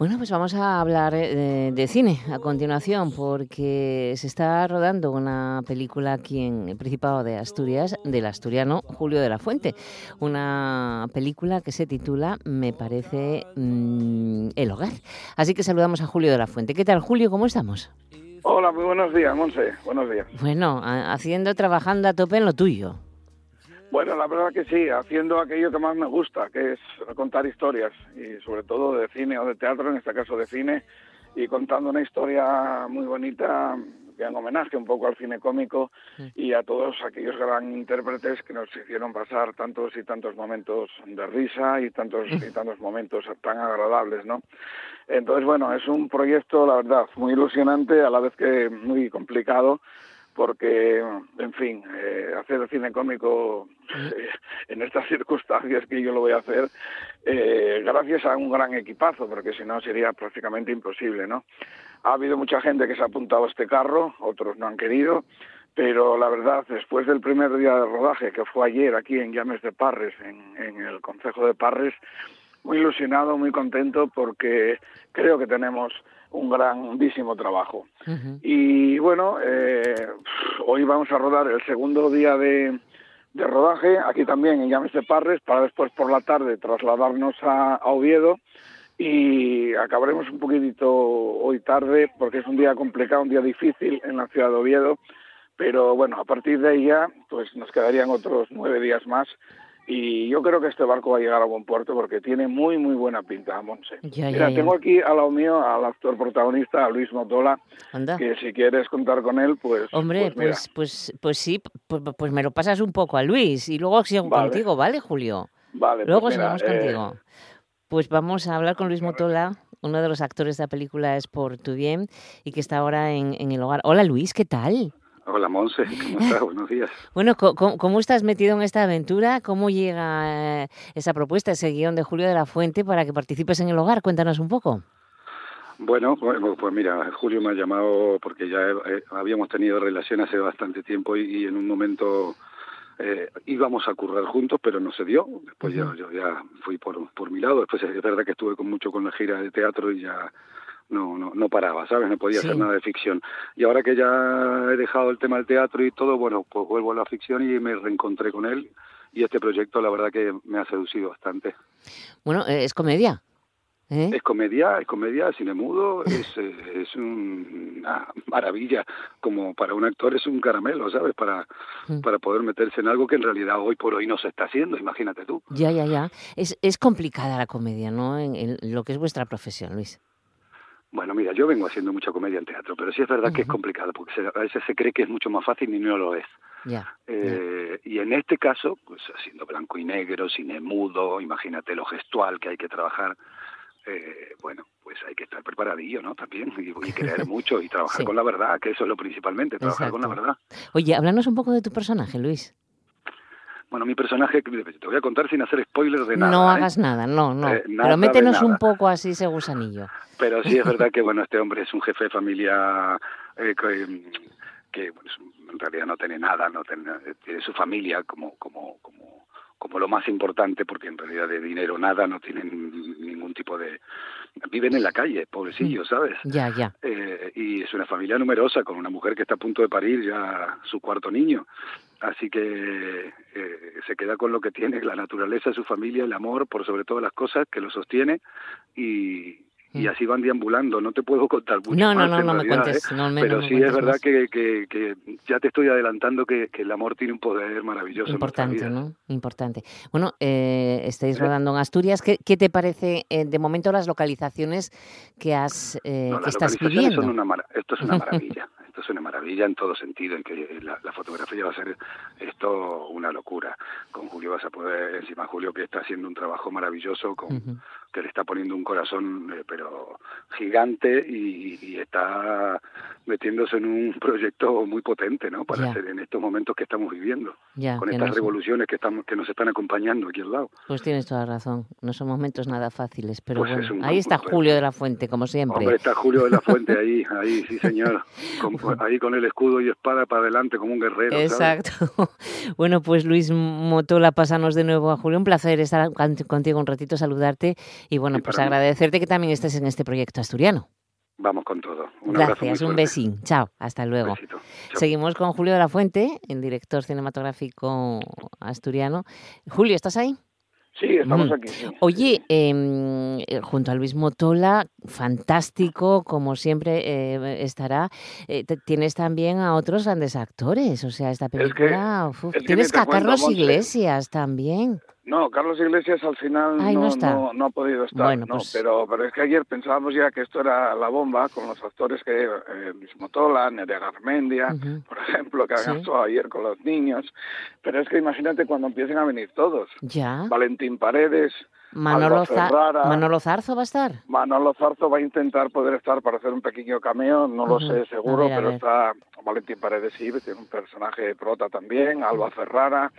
Bueno, pues vamos a hablar eh, de, cine a continuación, porque se está rodando una película aquí en el Principado de Asturias, del asturiano Julio de la Fuente. Una película que se titula, me parece, mm, El Hogar. Así que saludamos a Julio de la Fuente. ¿Qué tal, Julio? ¿Cómo estamos? Hola, muy buenos días, Monse. Buenos días. Bueno, haciendo, trabajando a tope en lo tuyo. Bueno, la verdad que sí, haciendo aquello que más me gusta, que es contar historias, y sobre todo de cine o de teatro, en este caso de cine, y contando una historia muy bonita que en homenaje un poco al cine cómico y a todos aquellos gran intérpretes que nos hicieron pasar tantos y tantos momentos de risa y tantos y tantos momentos tan agradables, ¿no? Entonces, bueno, es un proyecto, la verdad, muy ilusionante, a la vez que muy complicado, porque, en fin, eh, hacer cine cómico eh, en estas circunstancias que yo lo voy a hacer, eh, gracias a un gran equipazo, porque si no sería prácticamente imposible, ¿no? Ha habido mucha gente que se ha apuntado a este carro, otros no han querido, pero la verdad, después del primer día de rodaje, que fue ayer aquí en Llames de Parres, en, en el Concejo de Parres, muy ilusionado, muy contento, porque creo que tenemos un grandísimo trabajo. Y bueno, eh, hoy vamos a rodar el segundo día de, de, rodaje, aquí también en Llames de Parres, para después por la tarde trasladarnos a, Oviedo y acabaremos un poquitito hoy tarde porque es un día complicado, un día difícil en la ciudad de Oviedo, pero bueno, a partir de ahí ya pues nos quedarían otros nueve días más y yo creo que este barco va a llegar a buen puerto porque tiene muy, muy buena pinta, Monse. Mira, tengo aquí al lado mío al actor protagonista, a Luis Motola, que si quieres contar con él, pues... Hombre, pues, pues, pues, pues, sí, pues, pues, me lo pasas un poco a Luis y luego sigo contigo, ¿vale, Julio? Vale, Luego pues seguimos contigo. Pues vamos a hablar con Luis Motola, uno de los actores de la película Es por tu bien y que está ahora en, en el hogar. Hola Luis, ¿qué tal? Hola Monse, ¿cómo estás? Buenos días. Bueno, ¿cómo, estás metido en esta aventura? ¿Cómo llega eh, esa propuesta, ese guion de Julio de la Fuente para que participes en el hogar? Cuéntanos un poco. Bueno, pues, mira, Julio me ha llamado porque ya habíamos tenido relación hace bastante tiempo y, en un momento eh, íbamos a currar juntos, pero no se dio. Después yo, ya fui por, por mi lado. Después es verdad que estuve con mucho con la gira de teatro y ya no, no, no paraba, ¿sabes? No podía hacer nada de ficción. Y ahora que ya he dejado el tema del teatro y todo, bueno, pues vuelvo a la ficción y me reencontré con él. Y este proyecto, la verdad que me ha seducido bastante. Bueno, eh, es comedia. ¿Eh? Es comedia, es comedia, cine mudo, es, es una maravilla. Como para un actor es un caramelo, ¿sabes? Para, mm. para poder meterse en algo que en realidad hoy por hoy no se está haciendo, imagínate tú. Ya, ya, ya. Es, es complicada la comedia, ¿no? en lo que es vuestra profesión, Luis. Bueno, mira, yo vengo haciendo mucha comedia en teatro, pero sí es verdad que es complicado, porque a veces se cree que es mucho más fácil y no lo es. eh, Y en este caso, pues haciendo blanco y negro, cine mudo, imagínate lo gestual que hay que trabajar, eh, bueno, pues hay que estar preparadillo, ¿no? También, y, y creer mucho y trabajar con la verdad, que eso es lo principalmente, trabajar con la verdad. Oye, háblanos un poco de tu personaje, Luis. Bueno, mi personaje, te voy a contar sin hacer spoilers de nada. No ¿eh? hagas nada, no, no. Eh, Pero métenos un poco así ese gusanillo. Pero sí es verdad que, bueno, este hombre es un jefe de familia eh, que, en realidad no tiene nada, no tiene, tiene su familia como, como, como, como lo más importante, porque en realidad de dinero nada, no tienen ningún tipo de... Viven en la calle, pobrecillos, mm. ¿sabes? Ya, ya. y es una familia numerosa, con una mujer que está a punto de parir ya su cuarto niño. Así que eh, se queda con lo que tiene, la naturaleza, su familia, el amor, por sobre todas las cosas, que lo sostiene y, y mm. así van deambulando. No te puedo contar mucho no, más, no, no, no me cuentes. ¿eh? pero sí es verdad que, que, que, ya te estoy adelantando que, que, el amor tiene un poder maravilloso. Importante, ¿no? Importante. Bueno, eh, estáis rodando en Asturias. ¿Qué, qué te parece eh, de momento las localizaciones que has eh, que estás viviendo? Son una esto es una maravilla. Esto es una maravilla en todo sentido, en que la, fotografía va a ser esto una locura. Con Julio vas a poder, encima Julio que está haciendo un trabajo maravilloso, con, que le está poniendo un corazón, eh, pero gigante y, y, está metiéndose en un proyecto muy potente, ¿no? Para hacer en estos momentos que estamos viviendo, con estas revoluciones que estamos que nos están acompañando aquí al lado. Pues tienes toda razón. No son momentos nada fáciles, pero pues bueno, ahí está Julio de la Fuente, como siempre. Hombre, está Julio de la Fuente ahí, ahí, sí señor, ahí con el escudo y espada para adelante como un guerrero. Exacto. bueno, pues Luis Motola, pasanos de nuevo a Julio. Un placer estar contigo un ratito, saludarte y bueno, pues agradecerte que también estés en este proyecto asturiano. Vamos con todo. Un Gracias, un besín. Chao, hasta luego. Seguimos con Julio de la Fuente, el director cinematográfico asturiano. Julio, ¿estás ahí? Sí, estamos aquí. Oye, eh, junto a Luis Motola, fantástico, como siempre eh, estará. Eh, tienes también a otros grandes actores, o sea, esta película. tienes a Carlos Iglesias también. No, Carlos Iglesias al final no, no, ha podido estar, no, pues pero, pero es que ayer pensábamos ya que esto era la bomba con los actores que eh, Mismo Tola, Nerea Garmendia, por ejemplo, que han actuado ayer con los niños, pero es que imagínate cuando empiecen a venir todos. Ya. Valentín Paredes, Manolo, Manolo Zarzo va a estar. Manolo Zarzo va a intentar poder estar para hacer un pequeño cameo, no lo sé seguro, pero está Valentín Paredes sí, tiene un personaje prota también, Alba Ferrara,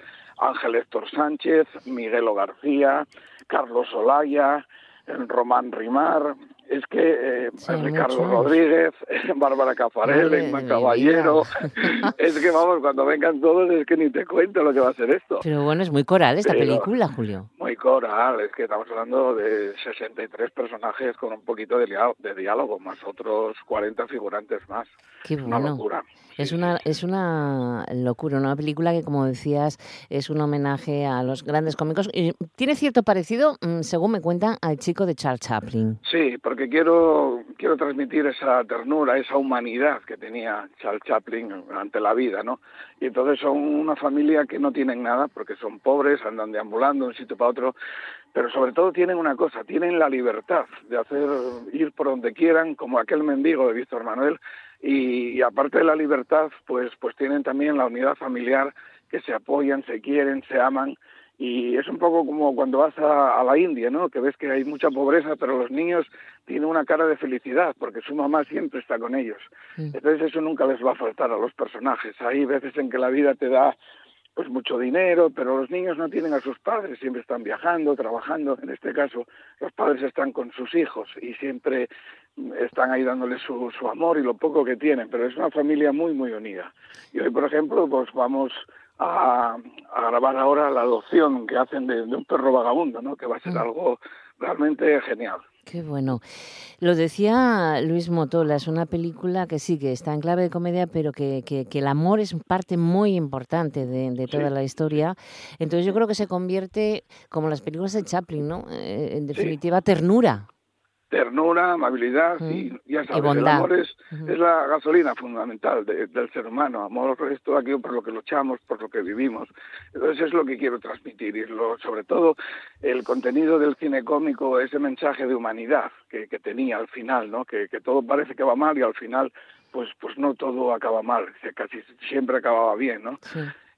Ángel Héctor Sánchez, Miguelo García, Carlos Olaya, Román Rimar, es que eh, Ricardo Rodríguez, Bárbara Cafarel, Emma Caballero, es que vamos, cuando vengan todos es que ni te cuento lo que va a ser esto. Pero bueno, es muy coral esta película, Julio. Muy coral, es que estamos hablando de 63 personajes con un poquito de, de diálogo, más otros 40 figurantes más. Qué bueno. Una locura. Es una, es una locura, una película que, como decías, es un homenaje a los grandes cómicos. Y tiene cierto parecido, mm, según me cuentan, al chico de Charles Chaplin. Sí, porque quiero, quiero transmitir esa ternura, esa humanidad que tenía Charles Chaplin ante la vida, ¿no? Y entonces son una familia que no tienen nada, porque son pobres, andan deambulando de un sitio para otro, pero sobre todo tienen una cosa, tienen la libertad de hacer ir por donde quieran, como aquel mendigo de Víctor Manuel, y, aparte de la libertad, pues, pues tienen también la unidad familiar, que se apoyan, se quieren, se aman, y es un poco como cuando vas a, la India, ¿no? Que ves que hay mucha pobreza, pero los niños tienen una cara de felicidad porque su mamá siempre está con ellos. Entonces eso nunca les va a faltar a los personajes. Hay veces en que la vida te da pues mucho dinero, pero los niños no tienen a sus padres, siempre están viajando, trabajando. En este caso, los padres están con sus hijos y siempre están ahí dándoles su, su amor y lo poco que tienen, pero es una familia muy, muy unida. Y hoy, por ejemplo, pues vamos a, a grabar ahora la adopción que hacen de, un perro vagabundo, ¿no? Que va a ser mm. algo realmente genial. Qué bueno. Lo decía Luis Motola, es una película que sí, que está en clave de comedia, pero que, que, el amor es parte muy importante de, toda la historia. Entonces yo creo que se convierte, como las películas de Chaplin, ¿no? Eh, en definitiva, ternura ternura, amabilidad y ya sabes, el amor es, es la gasolina fundamental del ser humano. Amor es todo aquello por lo que luchamos, por lo que vivimos. Entonces es lo que quiero transmitir y lo, sobre todo el contenido del cine cómico, ese mensaje de humanidad que, que tenía al final, ¿no? Que, que todo parece que va mal y al final pues pues no todo acaba mal, casi siempre acababa bien, ¿no?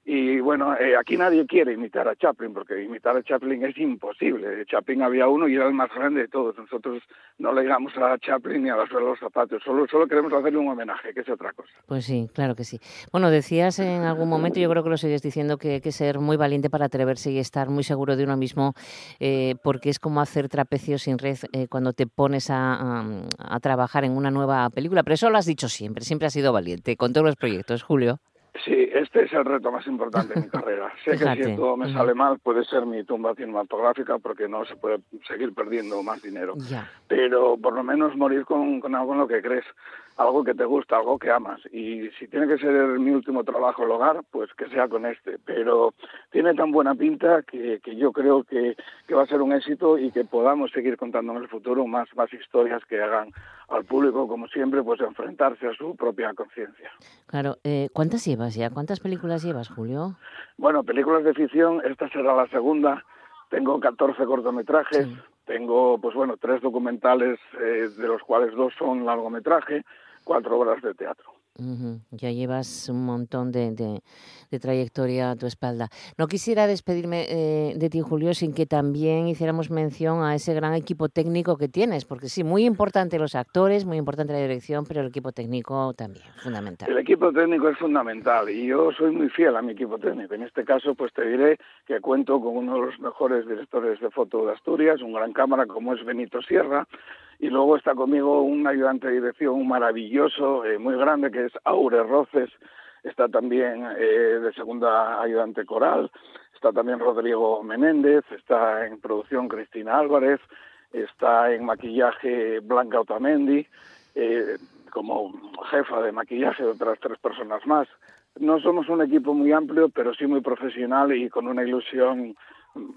Y bueno, eh, aquí nadie quiere imitar a Chaplin, porque imitar a Chaplin es imposible. Chaplin había uno y era el más grande de todos. Nosotros no le digamos a Chaplin ni a los los zapatos, solo, solo queremos hacerle un homenaje, que es otra cosa. Pues sí, claro que sí. Bueno, decías en algún momento, yo creo que lo sigues diciendo, que hay que ser muy valiente para atreverse y estar muy seguro de uno mismo, eh, porque es como hacer trapecio sin red eh, cuando te pones a, a trabajar en una nueva película. Pero eso lo has dicho siempre, siempre has sido valiente con todos los proyectos, Julio. Sí, este es el reto más importante de mi carrera. Sé que si todo me sale mal puede ser mi tumba cinematográfica porque no se puede seguir perdiendo más dinero. Pero por lo menos morir con, con algo en lo que crees algo que te gusta, algo que amas. Y si tiene que ser mi último trabajo el hogar, pues que sea con este. Pero tiene tan buena pinta que, que yo creo que, que, va a ser un éxito y que podamos seguir contando en el futuro más, más historias que hagan al público, como siempre, pues enfrentarse a su propia conciencia. Claro. Eh, ¿Cuántas llevas ya? ¿Cuántas películas llevas, Julio? Bueno, películas de ficción, esta será la segunda. Tengo 14 cortometrajes. Tengo, pues bueno, tres documentales, eh, de los cuales dos son largometraje, cuatro obras de teatro. Ya llevas un montón de, trayectoria a tu espalda. No quisiera despedirme eh, de ti, Julio, sin que también hiciéramos mención a ese gran equipo técnico que tienes, porque sí, muy importante los actores, muy importante la dirección, pero el equipo técnico también, fundamental. El equipo técnico es fundamental y yo soy muy fiel a mi equipo técnico. En este caso, pues te diré que cuento con uno de los mejores directores de foto de Asturias, un gran cámara como es Benito Sierra, y luego está conmigo un ayudante de dirección maravilloso, eh, muy grande, que es Aure Roces, está también eh, de segunda ayudante coral, está también Rodrigo Menéndez, está en producción Cristina Álvarez, está en maquillaje Blanca Otamendi, eh, como jefa de maquillaje de otras tres personas más. No somos un equipo muy amplio, pero sí muy profesional y con una ilusión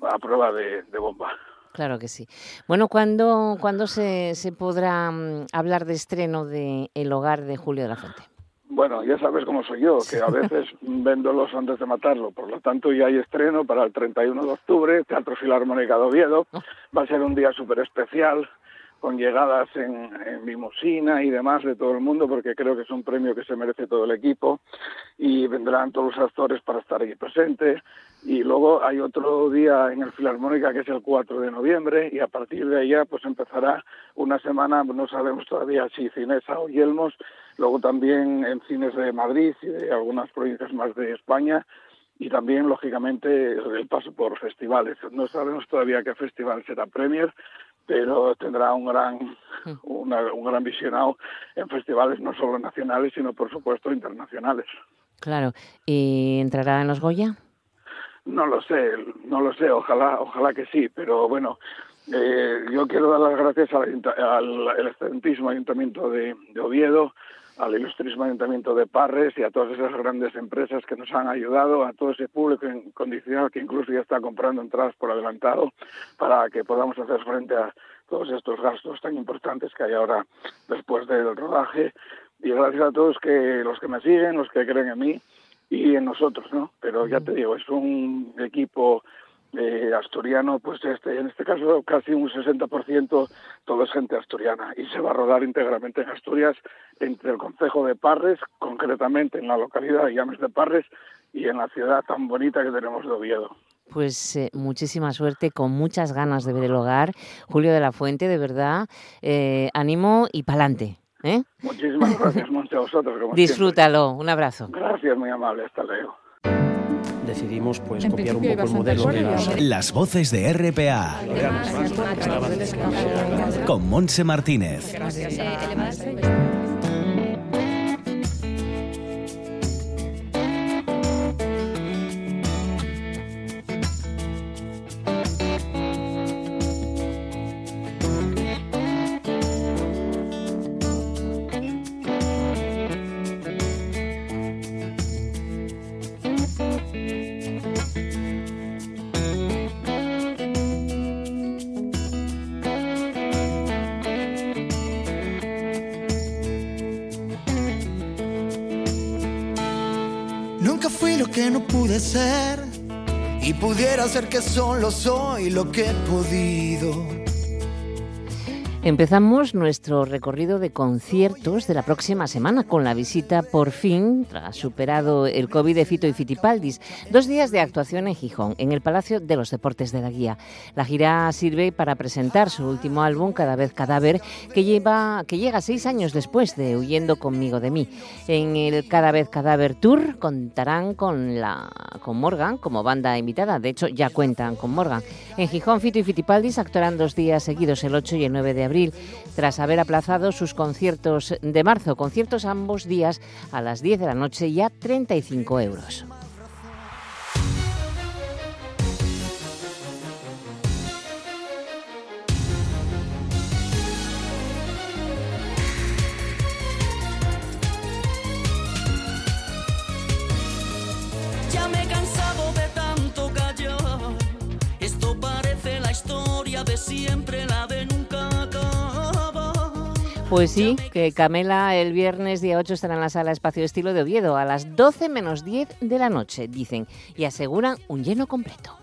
a prueba de bomba. Claro que sí. Bueno, ¿cuándo, ¿cuándo se, se podrá mm, hablar de estreno de El hogar de Julio de la Fuente? Bueno, ya sabes cómo soy yo, que a veces vendo los antes de matarlo. Por lo tanto, ya hay estreno para el 31 de octubre, Teatro Filarmónica de Oviedo. Oh. Va a ser un día súper especial con llegadas en, en limusina y demás de todo el mundo, porque creo que es un premio que se merece todo el equipo y vendrán todos los actores para estar aquí presentes. Y luego hay otro día en el Filarmónica que es el 4 de noviembre y a partir de allá pues empezará una semana, no sabemos todavía si Cinesa o Yelmos, luego también en cines de Madrid y de algunas provincias más de España y también lógicamente el paso por festivales. No sabemos todavía qué festival será Premier, pero tendrá un gran un gran visionado en festivales no solo nacionales sino por supuesto internacionales. Claro, ¿y entrará en los Goya? No lo sé, no lo sé, ojalá, ojalá que sí, pero bueno, eh, yo quiero dar las gracias al, excelentísimo Ayuntamiento de, Oviedo, al ilustrísimo Ayuntamiento de Parres y a todas esas grandes empresas que nos han ayudado, a todo ese público incondicional que incluso ya está comprando entradas por adelantado para que podamos hacer frente a todos estos gastos tan importantes que hay ahora después del rodaje. Y gracias a todos que los que me siguen, los que creen en mí y en nosotros, ¿no? Pero ya te digo, es un equipo eh, asturiano, pues este, en este caso casi un 60% todo es gente asturiana y se va a rodar íntegramente en Asturias entre el concejo de Parres, concretamente en la localidad de Llames de Parres y en la ciudad tan bonita que tenemos de Oviedo. Pues eh, muchísima suerte, con muchas ganas de ver el hogar. Julio de la Fuente, de verdad, eh, ánimo y pa'lante. ¿Eh? Muchísimas gracias, Monte, a vosotros. Disfrútalo, un abrazo. Gracias, muy amable, hasta luego. Decidimos pues copiar un poco el modelo de las... las voces de RPA. Con Monse Martínez. Ser y pudiera ser que solo soy lo que he podido. Empezamos nuestro recorrido de conciertos de la próxima semana con la visita por fin, tras superado el COVID de Fito y Fitipaldis, dos días de actuación en Gijón, en el Palacio de los Deportes de la Guía. La gira sirve para presentar su último álbum, Cada vez Cadáver, que, lleva, que llega seis años después de Huyendo conmigo de mí. En el Cada vez Cadáver Tour contarán con, la, con Morgan como banda invitada, de hecho ya cuentan con Morgan. En Gijón, Fito y Fitipaldis actuarán dos días seguidos, el 8 y el 9 de abril tras haber aplazado sus conciertos de marzo, conciertos ambos días a las 10 de la noche y a 35 euros. Ya me he cansado pues sí, que Camela el viernes día 8 estará en la sala Espacio Estilo de Oviedo a las 12 menos 10 de la noche, dicen, y aseguran un lleno completo.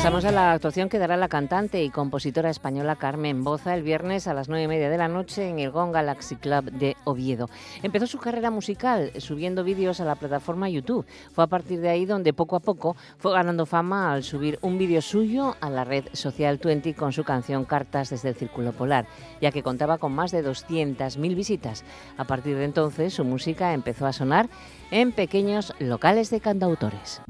Pasamos a la actuación que dará la cantante y compositora española Carmen Boza el viernes a las nueve y media de la noche en el Gong Galaxy Club de Oviedo. Empezó su carrera musical subiendo vídeos a la plataforma YouTube. Fue a partir de ahí donde poco a poco fue ganando fama al subir un vídeo suyo a la red social 20 con su canción Cartas desde el Círculo Polar, ya que contaba con más de 200.000 visitas. A partir de entonces su música empezó a sonar en pequeños locales de cantautores.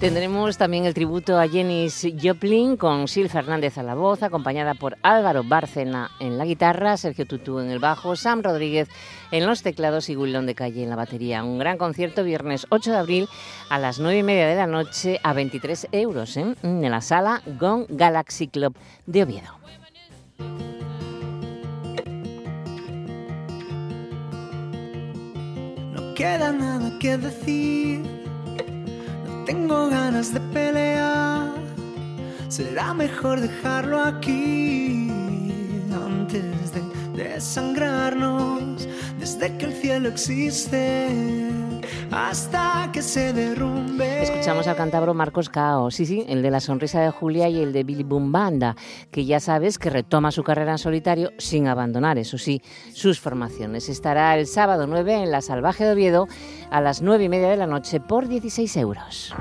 Tendremos también el tributo a Jenis Joplin con Sil Fernández a la voz, acompañada por Álvaro Bárcena en la guitarra, Sergio Tutú en el bajo, Sam Rodríguez en los teclados y Willon de Calle en la batería. Un gran concierto viernes 8 de abril a las 9 y media de la noche a 23 euros ¿eh? en la sala Gong Galaxy Club de Oviedo. No queda nada que decir tengo ganas de pelear. Será mejor dejarlo aquí antes de desangrarnos. Desde que el cielo existe hasta que se derrumbe. Escuchamos al cántabro Marcos Cao, sí, sí, el de la sonrisa de Julia y el de Billy Boom Banda, que ya sabes que retoma su carrera en solitario sin abandonar, eso sí, sus formaciones. Estará el sábado 9 en la Salvaje de Oviedo a las 9 y media de la noche por 16 euros.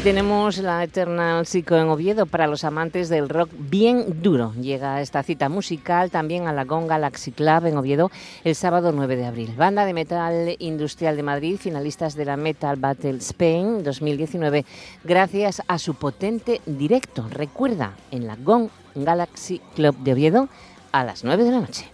Y tenemos la Eternal Psycho en Oviedo para los amantes del rock bien duro. Llega esta cita musical también a la Gong Galaxy Club en Oviedo el sábado 9 de abril. Banda de metal industrial de Madrid, finalistas de la Metal Battle Spain 2019, gracias a su potente directo. Recuerda, en la Gong Galaxy Club de Oviedo a las 9 de la noche.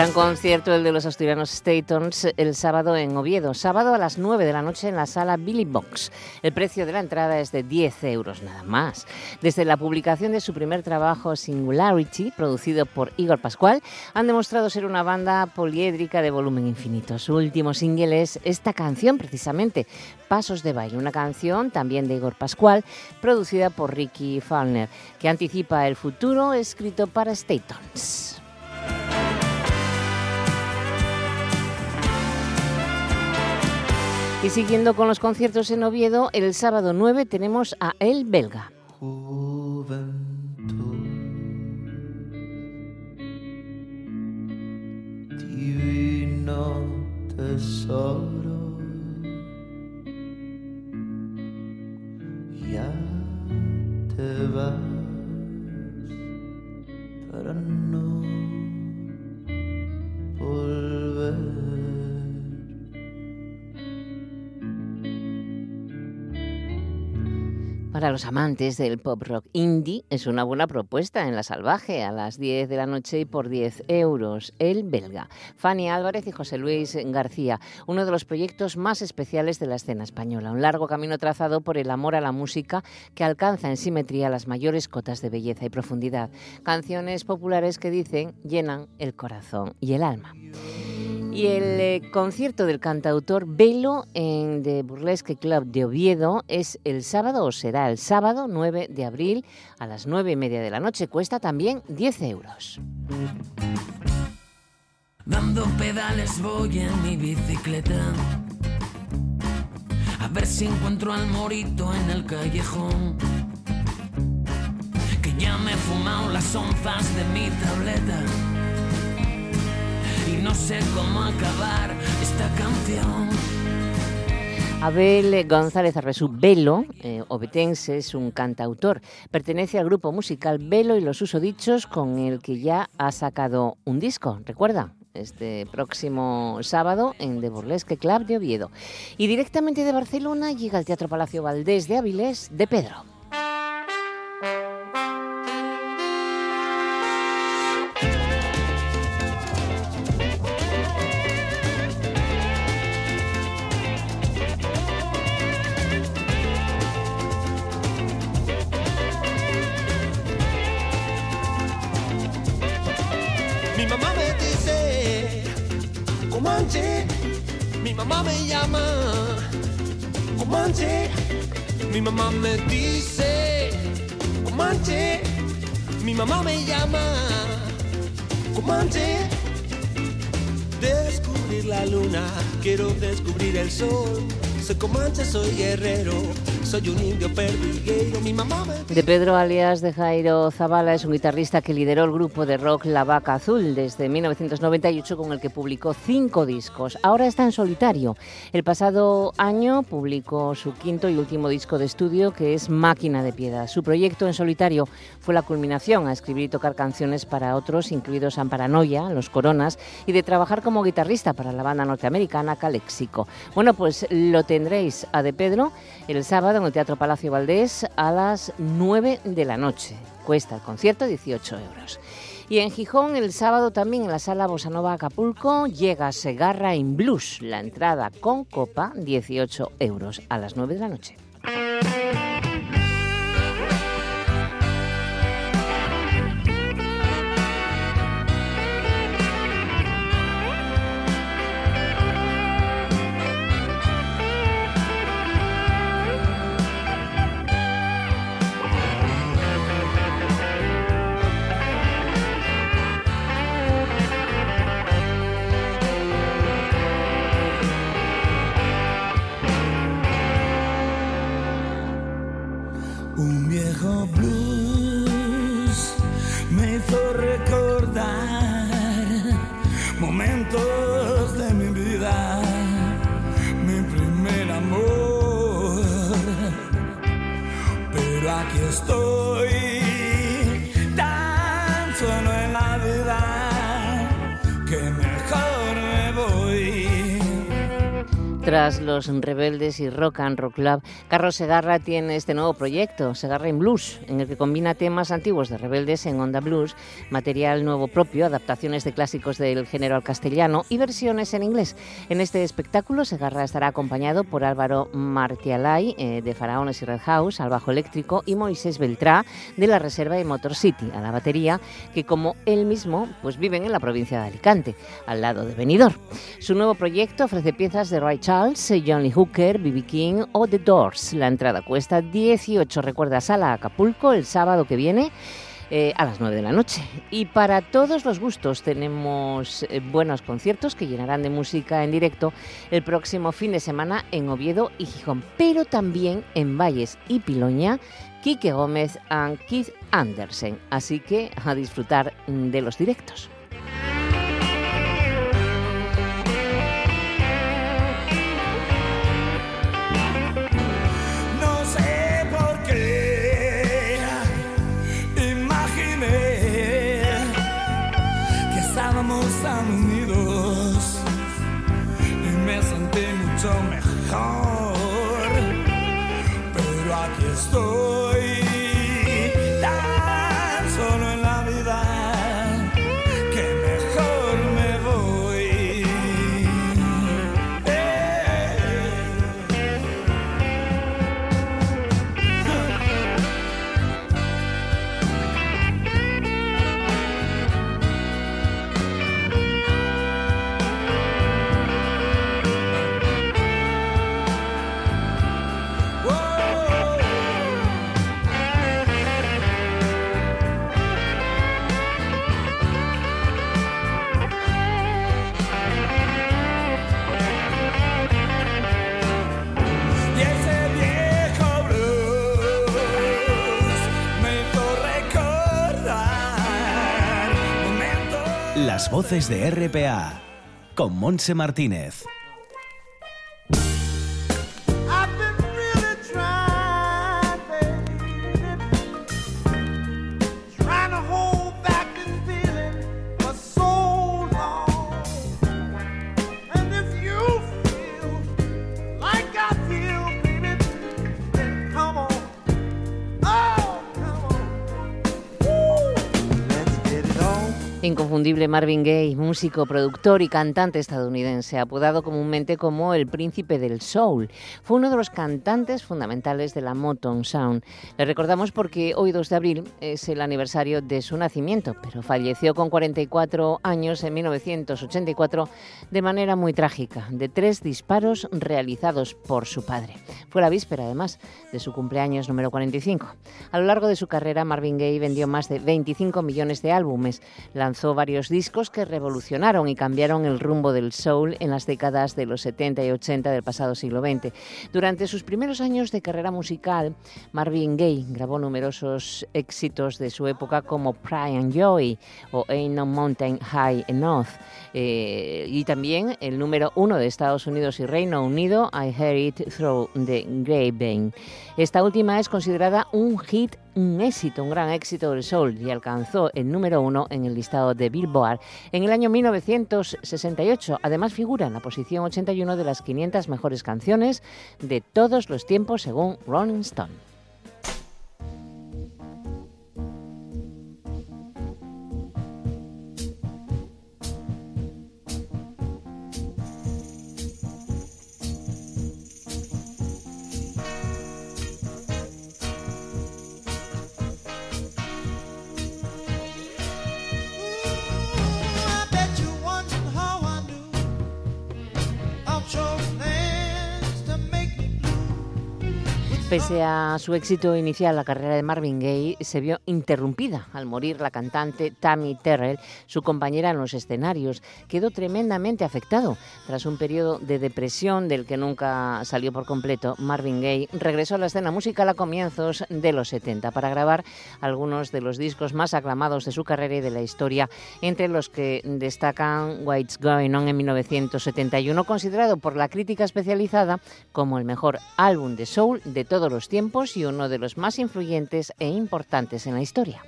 Gran concierto el de los asturianos Statons el sábado en Oviedo. Sábado a las 9 de la noche en la sala Billy Box. El precio de la entrada es de 10 euros nada más. Desde la publicación de su primer trabajo Singularity, producido por Igor Pascual, han demostrado ser una banda poliédrica de volumen infinito. Su último single es esta canción precisamente, Pasos de Baile, una canción también de Igor Pascual, producida por Ricky Faulner, que anticipa el futuro escrito para Statons. Y siguiendo con los conciertos en Oviedo, el sábado 9 tenemos a El Belga. Divino tesoro, ya te vas no Para los amantes del pop rock indie es una buena propuesta en La Salvaje a las 10 de la noche y por 10 euros. El belga. Fanny Álvarez y José Luis García, uno de los proyectos más especiales de la escena española. Un largo camino trazado por el amor a la música que alcanza en simetría las mayores cotas de belleza y profundidad. Canciones populares que dicen llenan el corazón y el alma. Y el eh, concierto del cantautor Velo en The Burlesque Club de Oviedo es el sábado, o será el sábado 9 de abril a las 9 y media de la noche. Cuesta también 10 euros. Dando pedales voy en mi bicicleta. A ver si encuentro al morito en el callejón. Que ya me he fumado las onzas de mi tableta no sé cómo acabar esta canción. Abel González Arbesú Velo, eh, obetense, es un cantautor. Pertenece al grupo musical Velo y los Susodichos, con el que ya ha sacado un disco, ¿recuerda? Este próximo sábado en The Burlesque Club de Oviedo. Y directamente de Barcelona llega al Teatro Palacio Valdés de Avilés de Pedro. Mamá me llama, Comanche, mi mamá me dice, Comanche, mi mamá me llama, Comanche, descubrir la luna, quiero descubrir el sol, soy Comanche, soy guerrero, soy un indio perdiguero, mi mamá me De Pedro alias de Jairo Zavala es un guitarrista que lideró el grupo de rock La Vaca Azul desde 1998 con el que publicó cinco discos. Ahora está en solitario. El pasado año publicó su quinto y último disco de estudio que es Máquina de Piedad. Su proyecto en solitario fue la culminación a escribir y tocar canciones para otros, incluidos Amparanoia, Los Coronas, y de trabajar como guitarrista para la banda norteamericana Calexico. Bueno, pues lo tendréis a De Pedro el sábado en el Teatro Palacio Valdés a las 9 de la noche. Cuesta el concierto 18 euros. Y en Gijón el sábado también en la sala Bosanova Acapulco llega Segarra in Blues. La entrada con copa 18 euros a las 9 de la noche. Los Rebeldes y Rock and Roll Club, Carlos Segarra tiene este nuevo proyecto, Segarra en Blues, en el que combina temas antiguos de Rebeldes en Onda Blues, material nuevo propio, adaptaciones de clásicos del género al castellano y versiones en inglés. En este espectáculo, Segarra estará acompañado por Álvaro Martialay, eh, de Faraones y Red House, al bajo eléctrico, y Moisés Beltrá, de la Reserva de Motor City, a la batería, que como él mismo, pues viven en la provincia de Alicante, al lado de Benidorm. Su nuevo proyecto ofrece piezas de Ray Charles, Johnny Hooker, B.B. King o The Doors. La entrada cuesta 18, recuerda, sala Acapulco el sábado que viene. eh, a las 9 de la noche. Y para todos los gustos tenemos eh, buenos conciertos que llenarán de música en directo el próximo fin de semana en Oviedo y Gijón, pero también en Valles y Piloña, Quique Gómez y Keith Andersen. Así que a disfrutar de los directos. Las voces de RPA con Monse Martínez. Inconfundible Marvin Gaye, músico, productor y cantante estadounidense, apodado comúnmente como el príncipe del soul. Fue uno de los cantantes fundamentales de la Motown Sound. Le recordamos porque hoy 2 de abril es el aniversario de su nacimiento, pero falleció con 44 años en 1984 de manera muy trágica, de tres disparos realizados por su padre. Fue la víspera, además, de su cumpleaños número 45. A lo largo de su carrera, Marvin Gaye vendió más de 25 millones de álbumes. La lanzó varios discos que revolucionaron y cambiaron el rumbo del soul en las décadas de los 70 y 80 del pasado siglo XX. Durante sus primeros años de carrera musical, Marvin Gaye grabó numerosos éxitos de su época como Pride and Joy o Ain't No Mountain High Enough. Eh, y también el número uno de Estados Unidos y Reino Unido, I Heard It Through the Grapevine. Esta última es considerada un hit un éxito, un gran éxito del soul y alcanzó el número uno en el listado de Billboard en el año 1968. Además figura en la posición 81 de las 500 mejores canciones de todos los tiempos según Rolling Stone. Pese a su éxito inicial, la carrera de Marvin Gaye se vio interrumpida al morir la cantante Tammy Terrell, su compañera en los escenarios. Quedó tremendamente afectado. Tras un periodo de depresión del que nunca salió por completo, Marvin Gaye regresó a la escena musical a comienzos de los 70 para grabar algunos de los discos más aclamados de su carrera y de la historia, entre los que destacan What's Going On en 1971, considerado por la crítica especializada como el mejor álbum de soul de todo los tiempos y uno de los más influyentes e importantes en la historia.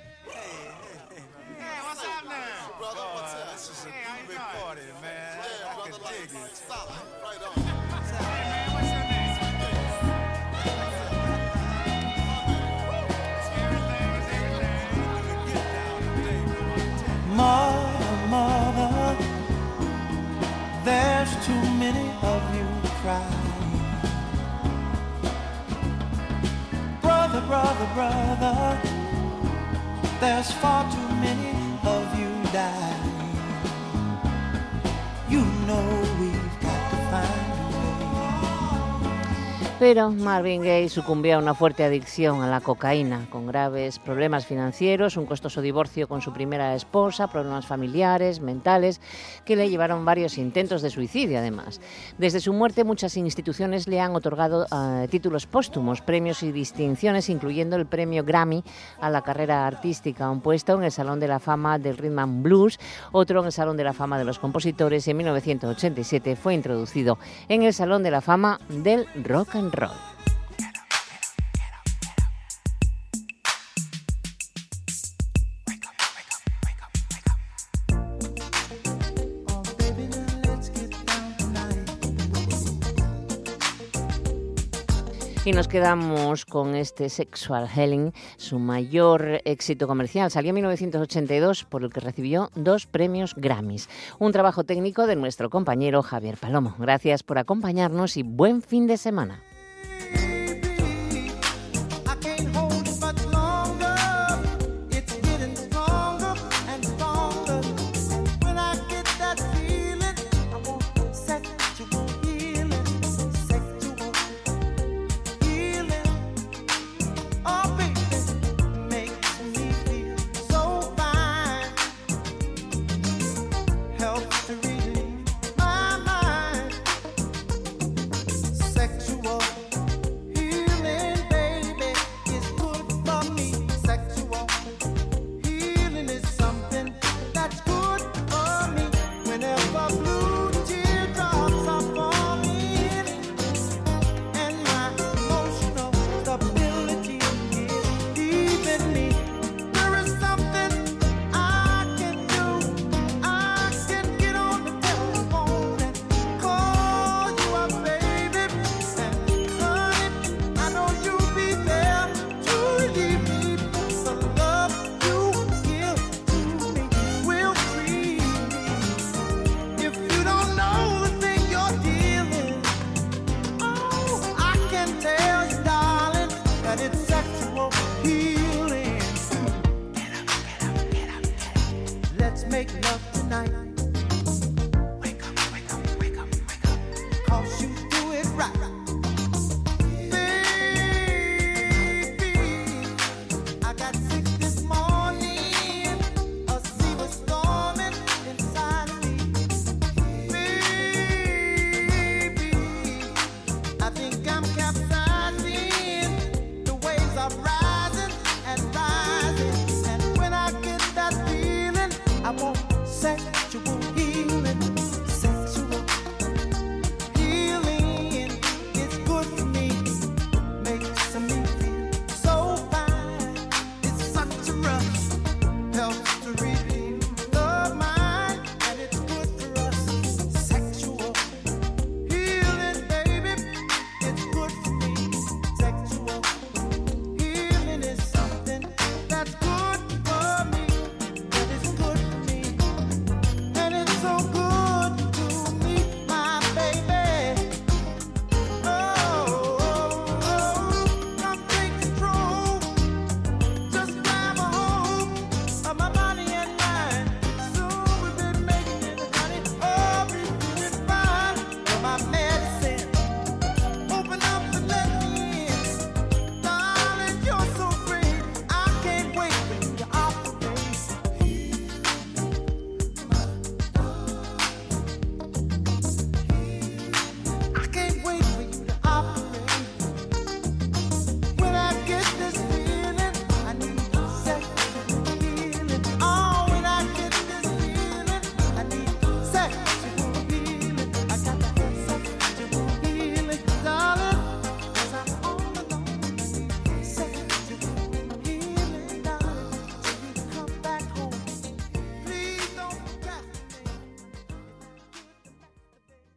Brother, brother, brother. There's far too many of you dying. You know we've Pero Marvin Gaye sucumbió a una fuerte adicción a la cocaína, con graves problemas financieros, un costoso divorcio con su primera esposa, problemas familiares, mentales, que le llevaron varios intentos de suicidio además. Desde su muerte muchas instituciones le han otorgado uh, títulos póstumos, premios y distinciones, incluyendo el premio Grammy a la carrera artística, un puesto en el Salón de la Fama del Rhythm and Blues, otro en el Salón de la Fama de los Compositores y en 1987 fue introducido en el Salón de la Fama del Rock and Y nos quedamos con este Sexual Healing, su mayor éxito comercial. Salió en 1982 por el que recibió dos premios Grammys. Un trabajo técnico de nuestro compañero Javier Palomo. Gracias por acompañarnos y buen fin de semana. right.